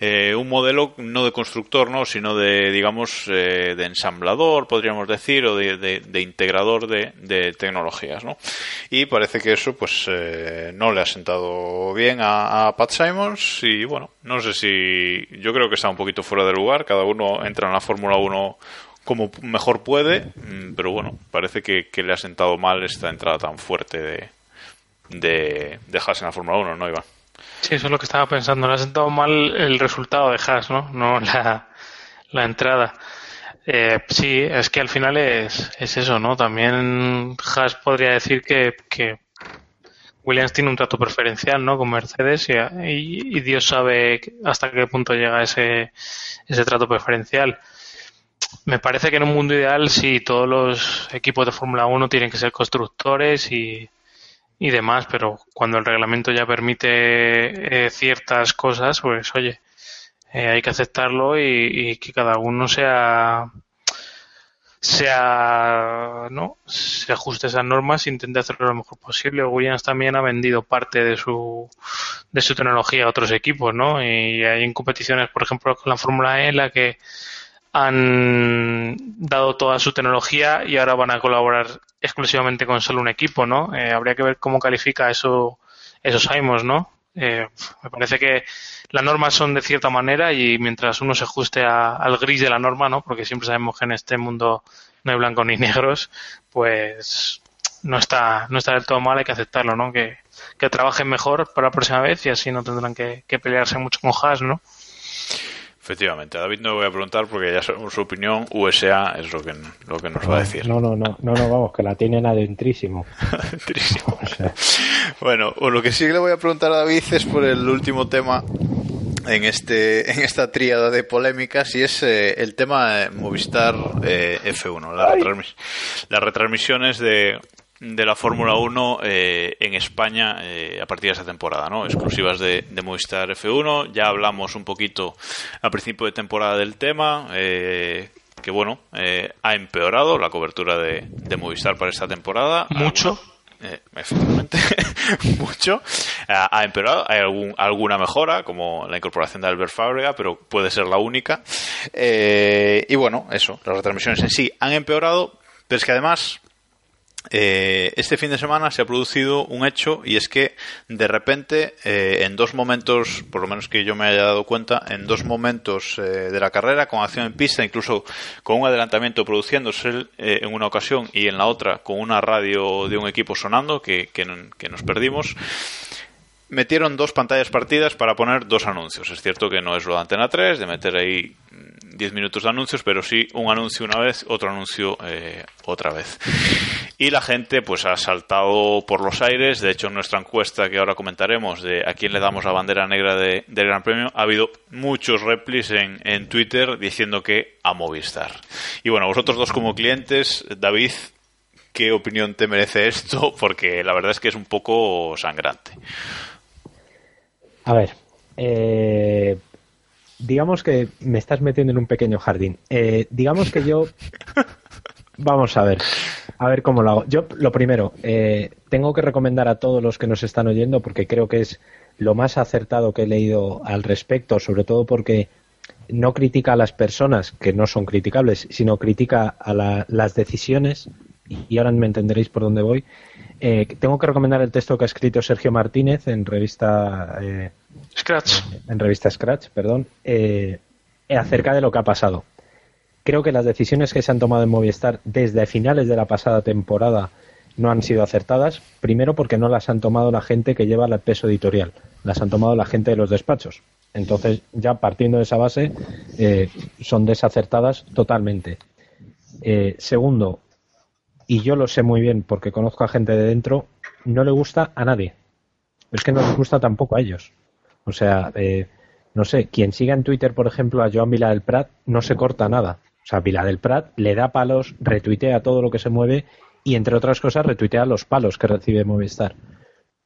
eh, un modelo no de constructor no sino de digamos eh, de ensamblador podríamos decir o de, integrador de, tecnologías no y parece que eso pues eh, no le ha sentado bien a, Pat Simons y bueno no sé si yo creo que está un poquito fuera de lugar cada uno entra en la Fórmula 1 como mejor puede mm, pero bueno parece que, le ha sentado mal esta entrada tan fuerte de de dejarse en la Fórmula 1 no Iván Sí, eso es lo que estaba pensando. Le ha sentado mal el resultado de Haas, ¿no? No la, entrada. Eh, sí, es que al final es, es eso, ¿no? También Haas podría decir que, que Williams tiene un trato preferencial, ¿no? Con Mercedes y, y, Dios sabe hasta qué punto llega ese, ese trato preferencial. Me parece que en un mundo ideal sí todos los equipos de Fórmula 1 tienen que ser constructores y, y demás, pero cuando el reglamento ya permite eh, ciertas cosas, pues oye, eh, hay que aceptarlo y, que cada uno sea sea no se ajuste a esas normas e intente hacerlo lo mejor posible. Williams también ha vendido parte de su de su tecnología a otros equipos, ¿no? Y hay en competiciones, por ejemplo, con la Fórmula E, en la que han dado toda su tecnología y ahora van a colaborar exclusivamente con solo un equipo, ¿no? Eh, habría que ver cómo califica eso esos Simons, ¿no? Eh, me parece que las normas son de cierta manera y mientras uno se ajuste al gris de la norma, ¿no? Porque siempre sabemos que en este mundo no hay blancos ni negros, pues no está no está del todo mal, hay que aceptarlo, ¿no? Que, que trabajen mejor para la próxima vez y así no tendrán que, pelearse mucho con Haas, ¿no? Efectivamente, a David no voy a preguntar porque ya sabemos su opinión, USA es lo que, lo que nos va a decir. No, no, no, no, no, vamos, que la tienen adentrísimo. adentrísimo. Bueno, lo que sí le voy a preguntar a David es por el último tema en este en esta tríada de polémicas y es eh, el tema Movistar eh, F1, las retransmisiones de, de la Fórmula 1 eh, en España a partir de esta temporada, ¿no? Exclusivas de, Movistar F1. Ya hablamos un poquito a principio de temporada del tema, que bueno, ha empeorado la cobertura de, de Movistar para esta temporada. Mucho eh, efectivamente, mucho. Ha, empeorado, hay algún, alguna mejora, como la incorporación de Albert Fábrega, pero puede ser la única. Eh, y bueno, eso, las retransmisiones en sí han empeorado, pero es que además eh, este fin de semana se ha producido un hecho y es que de repente eh, en dos momentos, por lo menos que yo me haya dado cuenta, en dos momentos eh, de la carrera con acción en pista, incluso con un adelantamiento produciéndose en una ocasión y en la otra con una radio de un equipo sonando que, que nos perdimos, metieron dos pantallas partidas para poner dos anuncios. Es cierto que no es lo de Antena 3, de meter ahí 10 minutos de anuncios, pero sí un anuncio una vez, otro anuncio eh, otra vez. Y la gente pues ha saltado por los aires. De hecho, en nuestra encuesta que ahora comentaremos de a quién le damos la bandera negra de, del Gran Premio, ha habido muchos replis en, en Twitter diciendo que a Movistar. Y bueno, vosotros dos como clientes, David, ¿qué opinión te merece esto? Porque la verdad es que es un poco sangrante. A ver, eh, digamos que me estás metiendo en un pequeño jardín. Eh, digamos que yo. Vamos a ver. A ver cómo lo hago. Yo, lo primero, eh, tengo que recomendar a todos los que nos están oyendo, porque creo que es lo más acertado que he leído al respecto, sobre todo porque no critica a las personas, que no son criticables, sino critica a las decisiones, y ahora me entenderéis por dónde voy. Eh, tengo que recomendar el texto que ha escrito Sergio Martínez en revista Scratch. En revista Scratch, perdón, eh, acerca de lo que ha pasado. Creo que las decisiones que se han tomado en Movistar desde finales de la pasada temporada no han sido acertadas. Primero porque no las han tomado la gente que lleva el peso editorial, las han tomado la gente de los despachos. Entonces, ya partiendo de esa base, eh, son desacertadas totalmente. Eh, segundo, y yo lo sé muy bien porque conozco a gente de dentro, no le gusta a nadie. Es que no les gusta tampoco a ellos. O sea, eh, no sé, quien siga en Twitter, por ejemplo, a Joan Vila del Prat, no se corta nada. O sea, Vila del Prat le da palos, retuitea todo lo que se mueve y, entre otras cosas, retuitea los palos que recibe Movistar.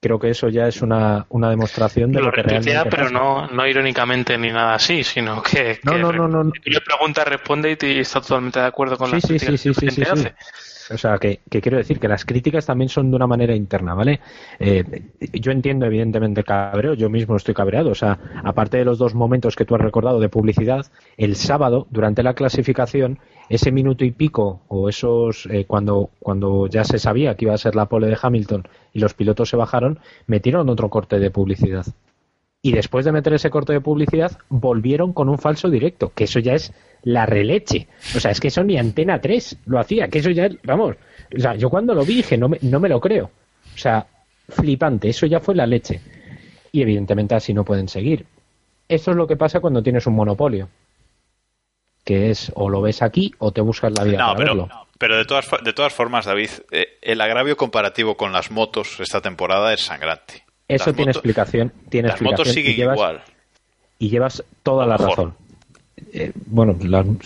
Creo que eso ya es una, una demostración de lo, que realmente pero no, no irónicamente ni nada así, sino que, no, no, no, no, le pregunta, responde y, está totalmente de acuerdo con sí, sí, sí, sí, sí, sí, hace. O sea, que, quiero decir que las críticas también son de una manera interna, ¿vale? Eh, yo entiendo, evidentemente, el cabreo, yo mismo estoy cabreado. O sea, aparte de los dos momentos que tú has recordado de publicidad, el sábado, durante la clasificación, ese minuto y pico, o esos, eh, cuando, cuando ya se sabía que iba a ser la pole de Hamilton y los pilotos se bajaron, metieron otro corte de publicidad y después de meter ese corte de publicidad volvieron con un falso directo, que eso ya es la releche. O sea, es que eso ni Antena 3 lo hacía, que eso ya, vamos, o sea, yo cuando lo vi dije, no me, no me lo creo. O sea, flipante, eso ya fue la leche. Y evidentemente así no pueden seguir. Eso es lo que pasa cuando tienes un monopolio. Que es o lo ves aquí o te buscas la vida para pero, verlo. Pero de todas, de todas formas, David, eh, el agravio comparativo con las motos esta temporada es sangrante. Eso tiene explicación. Tiene las motos siguen igual. Y llevas toda la razón. Eh, bueno,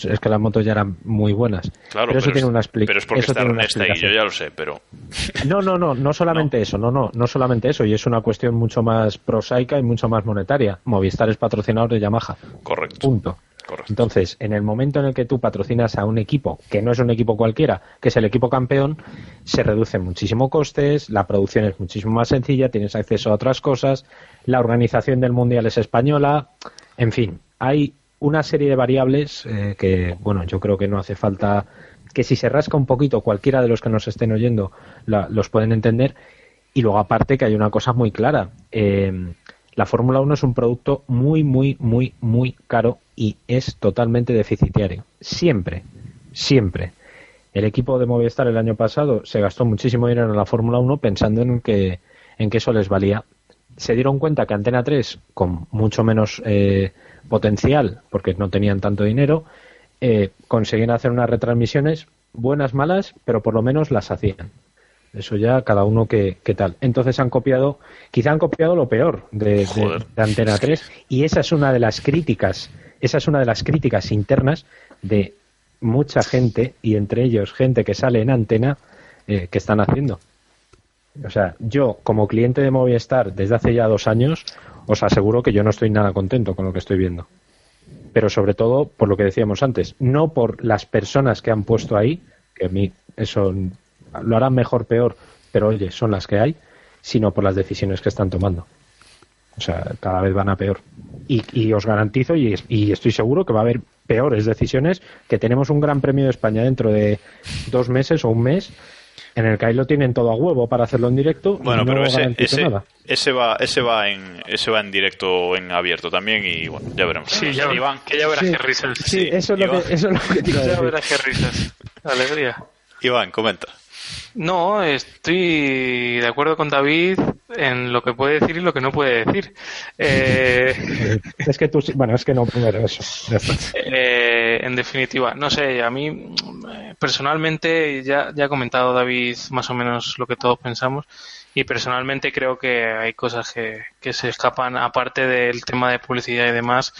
es que las motos ya eran muy buenas. Claro, pero eso tiene una explicación. Pero es porque está Ernesta ahí, yo ya lo sé, pero. No, no, no, no solamente eso, no, no, no solamente eso, y es una cuestión mucho más prosaica y mucho más monetaria. Movistar es patrocinador de Yamaha. Correcto. Punto. Entonces, en el momento en el que tú patrocinas a un equipo, que no es un equipo cualquiera, que es el equipo campeón, se reducen muchísimo costes, la producción es muchísimo más sencilla, tienes acceso a otras cosas, la organización del mundial es española, en fin, hay una serie de variables eh, que, bueno, yo creo que no hace falta que si se rasca un poquito cualquiera de los que nos estén oyendo los pueden entender. Y luego aparte que hay una cosa muy clara. Eh, la Fórmula 1 es un producto muy, muy, muy, muy caro y es totalmente deficitario. Siempre, siempre. El equipo de Movistar el año pasado se gastó muchísimo dinero en la Fórmula 1 pensando en que, en que eso les valía. Se dieron cuenta que Antena 3, con mucho menos eh, potencial, porque no tenían tanto dinero, eh, conseguían hacer unas retransmisiones buenas, malas, pero por lo menos las hacían. Eso ya cada uno que, tal. Entonces han copiado, quizá han copiado lo peor de, de, Antena 3 y esa es una de las críticas, esa es una de las críticas internas de mucha gente y entre ellos gente que sale en Antena eh, que están haciendo. O sea, yo como cliente de Movistar desde hace ya dos años os aseguro que yo no estoy nada contento con lo que estoy viendo. Pero sobre todo por lo que decíamos antes, no por las personas que han puesto ahí, que a mí eso lo harán mejor, peor, pero oye, son las que hay, sino por las decisiones que están tomando. O sea, cada vez van a peor. Y, os garantizo y, y, estoy seguro que va a haber peores decisiones, que tenemos un Gran Premio de España dentro de dos meses o un mes en el que ahí lo tienen todo a huevo para hacerlo en directo. Bueno, pero ese, ese, va, ese va en, ese va en directo, en abierto también y bueno, ya veremos. Sí, ya, Iván, que ya verás qué risas. Sí, eso, es lo que, eso es lo que Ya verás qué risas. Alegría. Iván, comenta. No, estoy de acuerdo con David en lo que puede decir y lo que no puede decir. Eh, es que tú, bueno, es que no primero eso. Eh, en definitiva, no sé, a mí personalmente ya, ya ha comentado David más o menos lo que todos pensamos y personalmente creo que hay cosas que, que se escapan aparte del tema de publicidad y demás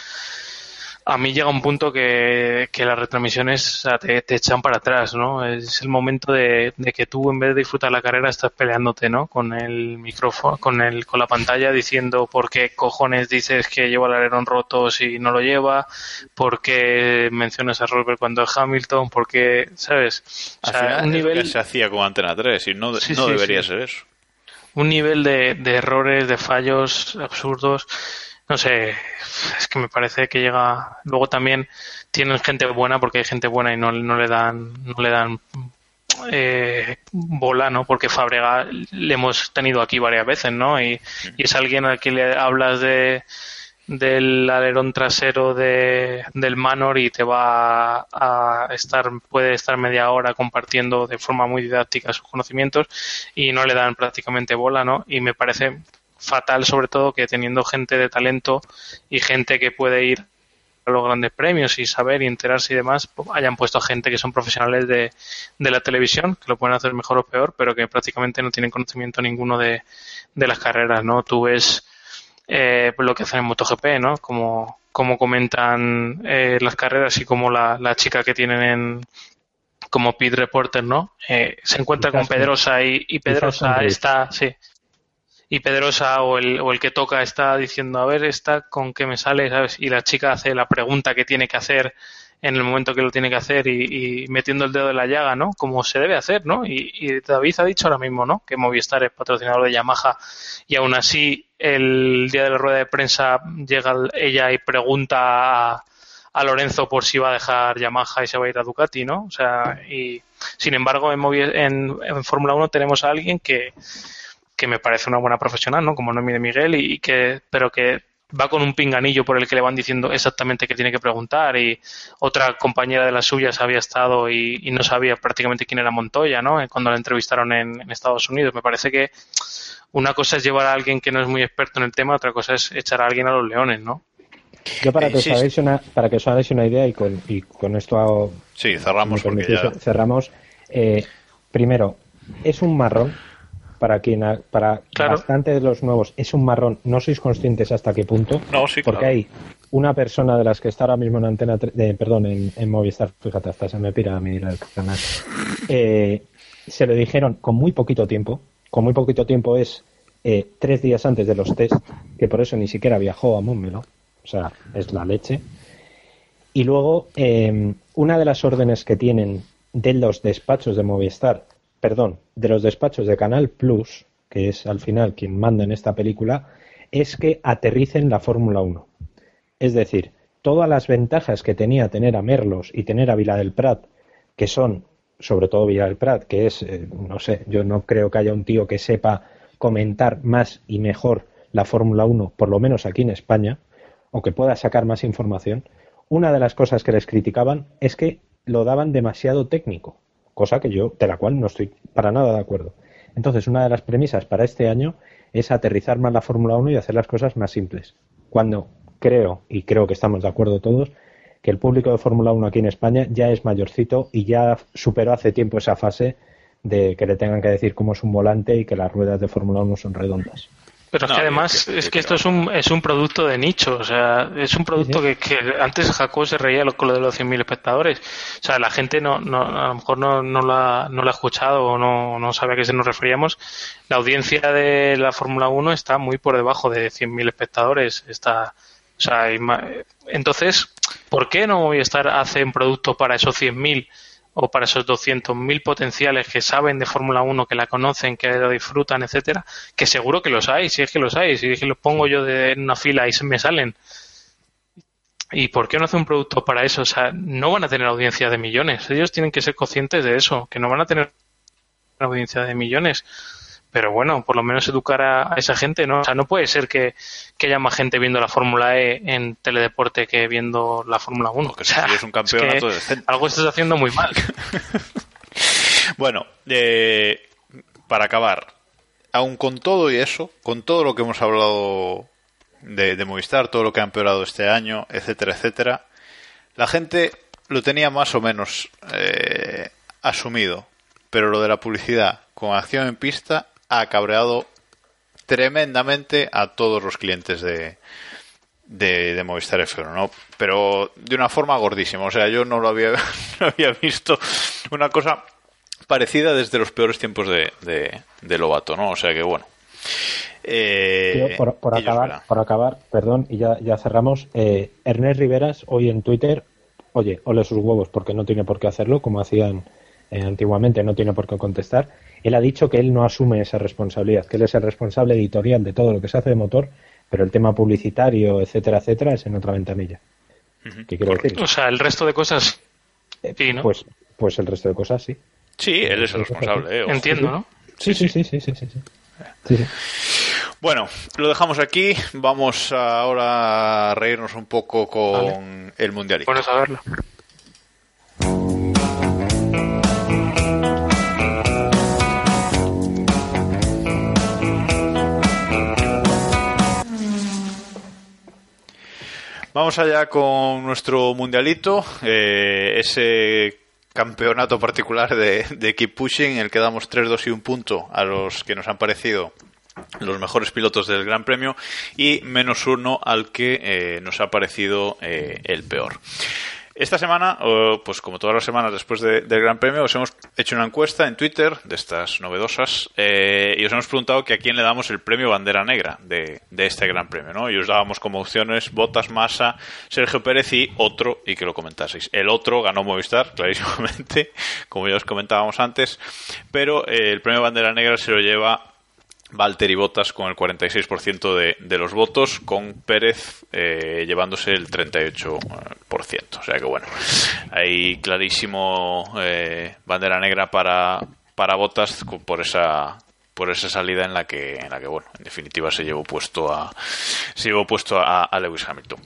a mí llega un punto que, las retransmisiones te, echan para atrás, ¿no? Es el momento de, que tú en vez de disfrutar la carrera estás peleándote, ¿no? Con el micrófono, con el, con la pantalla diciendo por qué cojones dices que lleva el alerón roto si no lo lleva, por qué mencionas a Robert cuando es Hamilton, por qué, ¿sabes? O sea, un nivel... que se hacía con Antena 3 y no, no debería ser eso. Un nivel de, de errores, de fallos absurdos no sé, es que me parece que llega. Luego también tienen gente buena porque hay gente buena y no, no le dan, no le dan eh, bola, ¿no? Porque Fabrega le hemos tenido aquí varias veces, ¿no? Y, es alguien al que le hablas de del alerón trasero de, del Manor y te va a estar, puede estar media hora compartiendo de forma muy didáctica sus conocimientos y no le dan prácticamente bola, ¿no? Y me parece fatal sobre todo que teniendo gente de talento y gente que puede ir a los grandes premios y saber y enterarse y demás, pues, hayan puesto a gente que son profesionales de, de la televisión, que lo pueden hacer mejor o peor, pero que prácticamente no tienen conocimiento ninguno de, de las carreras, ¿no? Tú ves eh, lo que hacen en MotoGP, ¿no? Como, como comentan eh, las carreras y como la, la chica que tienen en, como Pit Reporter, ¿no? Eh, se encuentra con Pedrosa y, y Pedrosa está, sí, y Pedrosa o el, o el que toca está diciendo, a ver, esta con qué me sale, ¿sabes? Y la chica hace la pregunta que tiene que hacer en el momento que lo tiene que hacer y, metiendo el dedo en la llaga, ¿no? Como se debe hacer, ¿no? Y, David ha dicho ahora mismo, ¿no? Que Movistar es patrocinador de Yamaha y aún así el día de la rueda de prensa llega ella y pregunta a, Lorenzo por si va a dejar Yamaha y se va a ir a Ducati, ¿no? O sea, y sin embargo en, en, en Fórmula 1 tenemos a alguien que que me parece una buena profesional, ¿no? Como Noemi de Miguel, y, que, pero que va con un pinganillo por el que le van diciendo exactamente qué tiene que preguntar y otra compañera de las suyas había estado y, no sabía prácticamente quién era Montoya, ¿no? Cuando la entrevistaron en, Estados Unidos. Me parece que una cosa es llevar a alguien que no es muy experto en el tema, otra cosa es echar a alguien a los leones, ¿no? Yo para que, os hagáis una, para que os hagáis una idea y con, y con esto hago, sí, cerramos cerramos. Eh, primero, es un marrón para quien para bastante de los nuevos es un marrón, no sois conscientes hasta qué punto, no, sí, porque hay una persona de las que está ahora mismo en antena, de, perdón, en, Movistar, fíjate, hasta se me pira a mirar el canal, eh, se le dijeron con muy poquito tiempo, con muy poquito tiempo es eh, tres días antes de los test, que por eso ni siquiera viajó a Montmeló, o sea, es la leche. Y luego, eh, una de las órdenes que tienen de los despachos de Movistar perdón, de los despachos de Canal Plus, que es al final quien manda en esta película, es que aterricen la Fórmula 1. Es decir, todas las ventajas que tenía tener a Merlos y tener a Vila del Prat, que son, sobre todo Vila del Prat, que es, eh, no sé, yo no creo que haya un tío que sepa comentar más y mejor la Fórmula 1, por lo menos aquí en España, o que pueda sacar más información, una de las cosas que les criticaban es que lo daban demasiado técnico cosa que yo, de la cual no estoy para nada de acuerdo. Entonces, una de las premisas para este año es aterrizar más la Fórmula 1 y hacer las cosas más simples. Cuando creo, y creo que estamos de acuerdo todos, que el público de Fórmula 1 aquí en España ya es mayorcito y ya superó hace tiempo esa fase de que le tengan que decir cómo es un volante y que las ruedas de Fórmula 1 son redondas. Pero es que además es que, esto es un, es un producto de nicho, o sea, es un producto que, que, antes Jacob se reía con lo de los 100.000 espectadores. O sea, la gente no, no a lo mejor no, no, lo ha, no lo ha escuchado o no, no sabe a qué se nos referíamos. La audiencia de la Fórmula 1 está muy por debajo de 100.000 espectadores. Está, o sea, entonces, ¿por qué no voy a estar hace un producto para esos 100.000? O para esos 200.000 potenciales que saben de Fórmula 1, que la conocen, que la disfrutan, etcétera, que seguro que los hay, si es que los hay, si es que los pongo yo de, en una fila y se me salen. ¿Y por qué no hace un producto para eso? O sea, no van a tener audiencia de millones. Ellos tienen que ser conscientes de eso, que no van a tener audiencia de millones pero bueno, por lo menos educar a, esa gente, ¿no? O sea, no puede ser que, haya más gente viendo la Fórmula E en teledeporte que viendo la Fórmula 1. Que o sea, es un campeonato Algo estás haciendo muy mal. bueno, eh, para acabar, aun con todo y eso, con todo lo que hemos hablado de, Movistar, todo lo que ha empeorado este año, etcétera, etcétera, la gente lo tenía más o menos eh, asumido. Pero lo de la publicidad con acción en pista ha cabreado tremendamente a todos los clientes de, de, Movistar F1, ¿no? Pero de una forma gordísima. O sea, yo no lo había, había visto una cosa parecida desde los peores tiempos de, de, Lobato, ¿no? O sea que bueno. Eh, por, acabar, por acabar, perdón, y ya, ya cerramos. Eh, Ernest Riveras, hoy en Twitter, oye, ole sus huevos porque no tiene por qué hacerlo, como hacían eh, antiguamente, no tiene por qué contestar él ha dicho que él no asume esa responsabilidad, que él es el responsable editorial de todo lo que se hace de motor, pero el tema publicitario, etcétera, etcétera, es en otra ventanilla. ¿Qué quiero decir? O sea, el resto de cosas. Eh, sí, ¿no? Pues, pues el resto de cosas sí. Sí, él es el responsable. Eh, Entiendo, ¿no? Sí, sí, sí, sí, sí, sí. sí, Bueno, lo dejamos aquí. Vamos ahora a reírnos un poco con el Mundial. Bueno saberlo. Vamos allá con nuestro mundialito, eh, ese campeonato particular de, de Keep Pushing, en el que damos 3, 2 y un punto a los que nos han parecido los mejores pilotos del Gran Premio y menos uno al que eh, nos ha parecido eh, el peor. Esta semana, pues como todas las semanas después del Gran Premio, os hemos hecho una encuesta en Twitter de estas novedosas eh, y os hemos preguntado que a quién le damos el premio Bandera Negra de, este Gran Premio, ¿no? Y os dábamos como opciones Botas, Massa, Sergio Pérez y otro, y que lo comentaseis. El otro ganó Movistar, clarísimamente, como ya os comentábamos antes, pero eh, el premio Bandera Negra se lo lleva Valtteri Bottas con el 46% de, de los votos, con Pérez eh, llevándose el 38%. O sea que bueno, hay clarísimo eh, bandera negra para, para Bottas por esa por esa salida en la que en la que bueno en definitiva se llevó puesto a se llevó puesto a Lewis Hamilton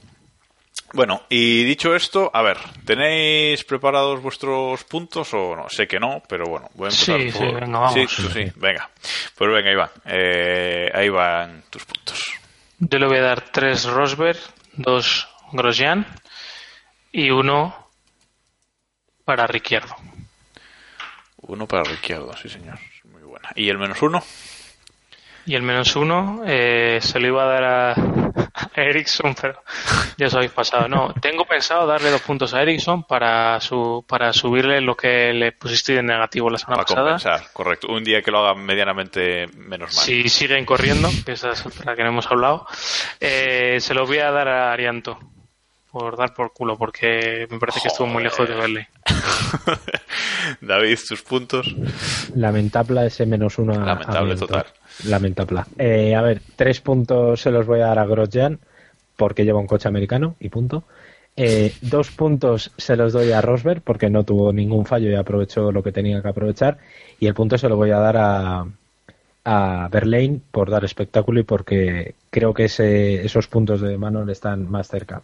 bueno, y dicho esto, a ver, ¿tenéis preparados vuestros puntos o no? Sé que no, pero bueno, voy a empezar sí, sí, venga, vamos. Sí, sí, venga. Pues venga, Iván, eh, ahí van tus puntos. Yo le voy a dar tres Rosberg, dos Grosjean y uno para Ricciardo. Uno para Ricciardo, sí señor. Muy buena. ¿Y el menos uno? Y el menos uno eh, se lo iba a dar a, Ericsson, pero ya os habéis pasado. No, tengo pensado darle dos puntos a Ericsson para su, para subirle lo que le pusiste de negativo la semana para compensar, correcto. Un día que lo haga medianamente menos mal. Si siguen corriendo, que esa es la que no hemos hablado, eh, se lo voy a dar a Arianto por dar por culo, porque me parece que estuvo muy lejos de verle. David, tus puntos. Lamentable ese menos uno. Lamentable, total. Lamentable. Eh, a ver, tres puntos se los voy a dar a Grosjean, porque lleva un coche americano, y punto. Eh, dos puntos se los doy a Rosberg, porque no tuvo ningún fallo y aprovechó lo que tenía que aprovechar. Y el punto se lo voy a dar a, a Berlín por dar espectáculo y porque creo que ese, esos puntos de mano le están más cerca.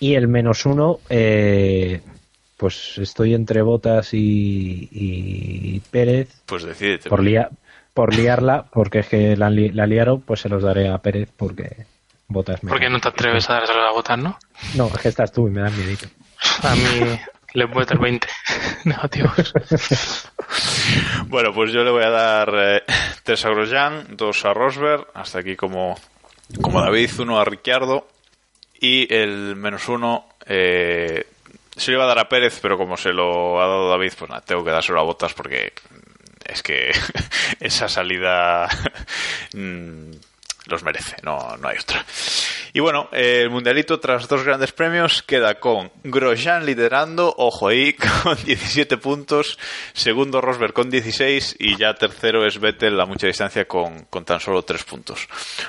Y el menos uno, eh, pues estoy entre Botas y, Pérez. Pues decídete. Por, por liarla, porque es que la, li- la liaron, pues se los daré a Pérez porque botas me Porque no te atreves a dárselo a votar, ¿no? No, es que estás tú y me das miedito. A mí le puedo meter 20 negativos. Bueno, pues yo le voy a dar eh, tres a Grosjean, dos a Rosberg, hasta aquí como, como David, uno a Ricciardo y el menos uno eh, se lo iba a dar a Pérez, pero como se lo ha dado David, pues nada, tengo que dárselo a Botas porque es que esa salida mm, los merece, no, no hay otra. Y bueno, el mundialito tras dos grandes premios queda con Grosjean liderando, ojo ahí, con 17 puntos, segundo Rosberg con 16 y ya tercero es Vettel a mucha distancia con, con tan solo 3 puntos.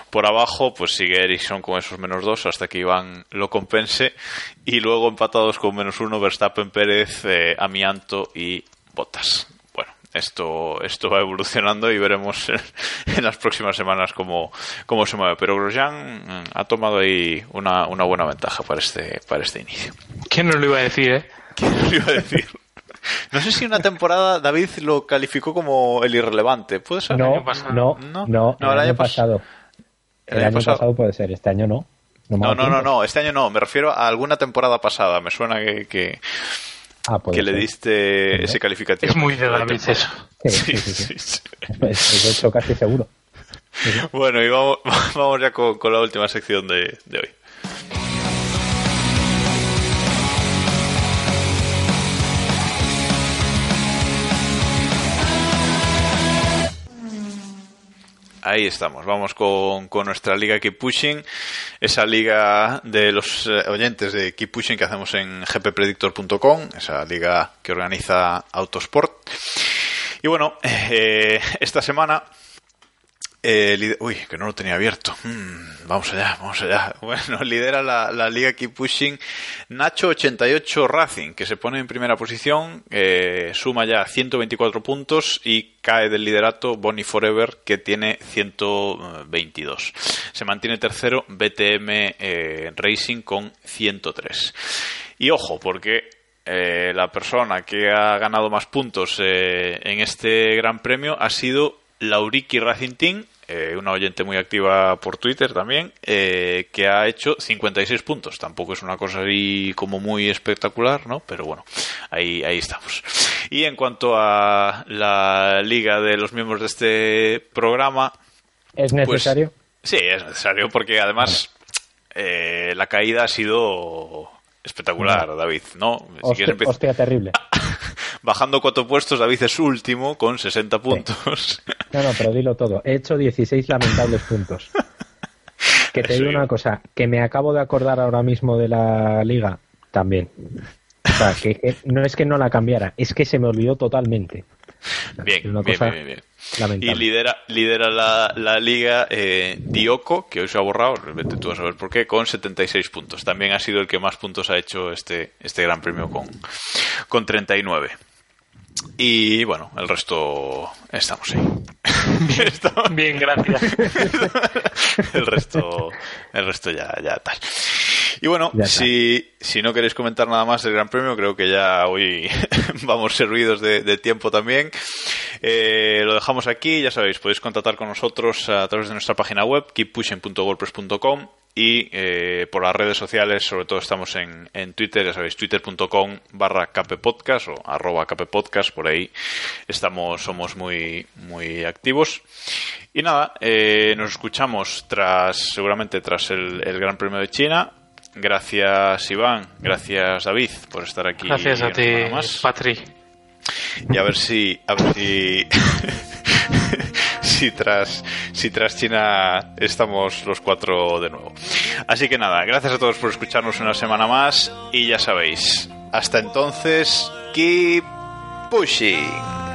Por abajo pues sigue Ericsson con esos menos 2 hasta que Iván lo compense y luego empatados con menos 1 Verstappen, Pérez, eh, Amianto y Bottas. Esto, esto va evolucionando y veremos en, en las próximas semanas cómo, cómo se mueve. Pero Grosjean mm, ha tomado ahí una, una buena ventaja para este, para este inicio. ¿Quién nos lo iba a decir, eh? ¿Quién lo iba a decir? No sé si una temporada David lo calificó como el irrelevante. ¿Puede ser? No, año pasado. no, No, no, no, el año pas- pasado. el El año pasado. pasado puede ser, este año no. No, no, no, no, este año no. Me refiero a alguna temporada pasada. Me suena que, que, Ah, que le diste ese calificativo. Es muy de David eso. Sí, Sí, sí, sí, sí. sí, sí. Es- de hecho casi seguro. Bueno, y vamos, vamos ya con, con la última sección de, de hoy. Ahí estamos, vamos con, con nuestra liga Keep Pushing, esa liga de los eh, oyentes de Keep Pushing que hacemos en gppredictor.com, esa liga que organiza Autosport. Y bueno, eh, esta semana eh, uy, que no lo tenía abierto. Mm, vamos allá, vamos allá. Bueno, lidera la, liga Keep Pushing Nacho 88 Racing, que se pone en primera posición, eh, suma ya 124 puntos y cae del liderato Bonnie Forever, que tiene 122. Se mantiene tercero BTM eh, Racing con 103. Y ojo, porque la persona que ha ganado más puntos en este gran premio ha sido Lauriki Racing Team, eh, una oyente muy activa por Twitter también, eh, que ha hecho 56 puntos. Tampoco es una cosa así como muy espectacular, ¿no? Pero bueno, ahí, ahí estamos. Y en cuanto a la liga de los miembros de este programa, ¿Es pues, necesario? sí, es necesario porque además eh, la caída ha sido espectacular, David, ¿no? Si hostia, quieres hostia, terrible. Bajando cuatro puestos, David es último con 60 puntos. No, no, pero dilo todo. He hecho 16 lamentables puntos. Que te digo una cosa, que me acabo de acordar ahora mismo de la liga, también. O sea, que, que no es que no la cambiara, es que se me olvidó totalmente. Bien, Una bien, cosa bien, bien. lamentable. Y lidera, lidera la, la liga eh, Dioco, que hoy se ha borrado, vete tú a saber por qué, con 76 puntos. También ha sido el que más puntos ha hecho este, este gran premio con, con 39. Y bueno, el resto estamos ahí. Bien, gracias. el resto el resto ya, ya tal. Y bueno, si, si no queréis comentar nada más del Gran Premio, creo que ya hoy vamos servidos de, de tiempo también. Eh, lo dejamos aquí, ya sabéis, podéis contactar con nosotros a través de nuestra página web, keeppushing.wordpress.com y eh, por las redes sociales, sobre todo estamos en, en Twitter, ya sabéis, twitter.com barra kppodcast o arroba kppodcast, por ahí estamos, somos muy, muy activos. Y nada, eh, nos escuchamos tras, seguramente tras el, el Gran Premio de China. Gracias Iván, gracias David por estar aquí. Gracias a ti, más. Patri. Y a ver si, a ver si, si tras, si tras China estamos los cuatro de nuevo. Así que nada, gracias a todos por escucharnos una semana más y ya sabéis, hasta entonces, keep pushing.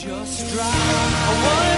just drive.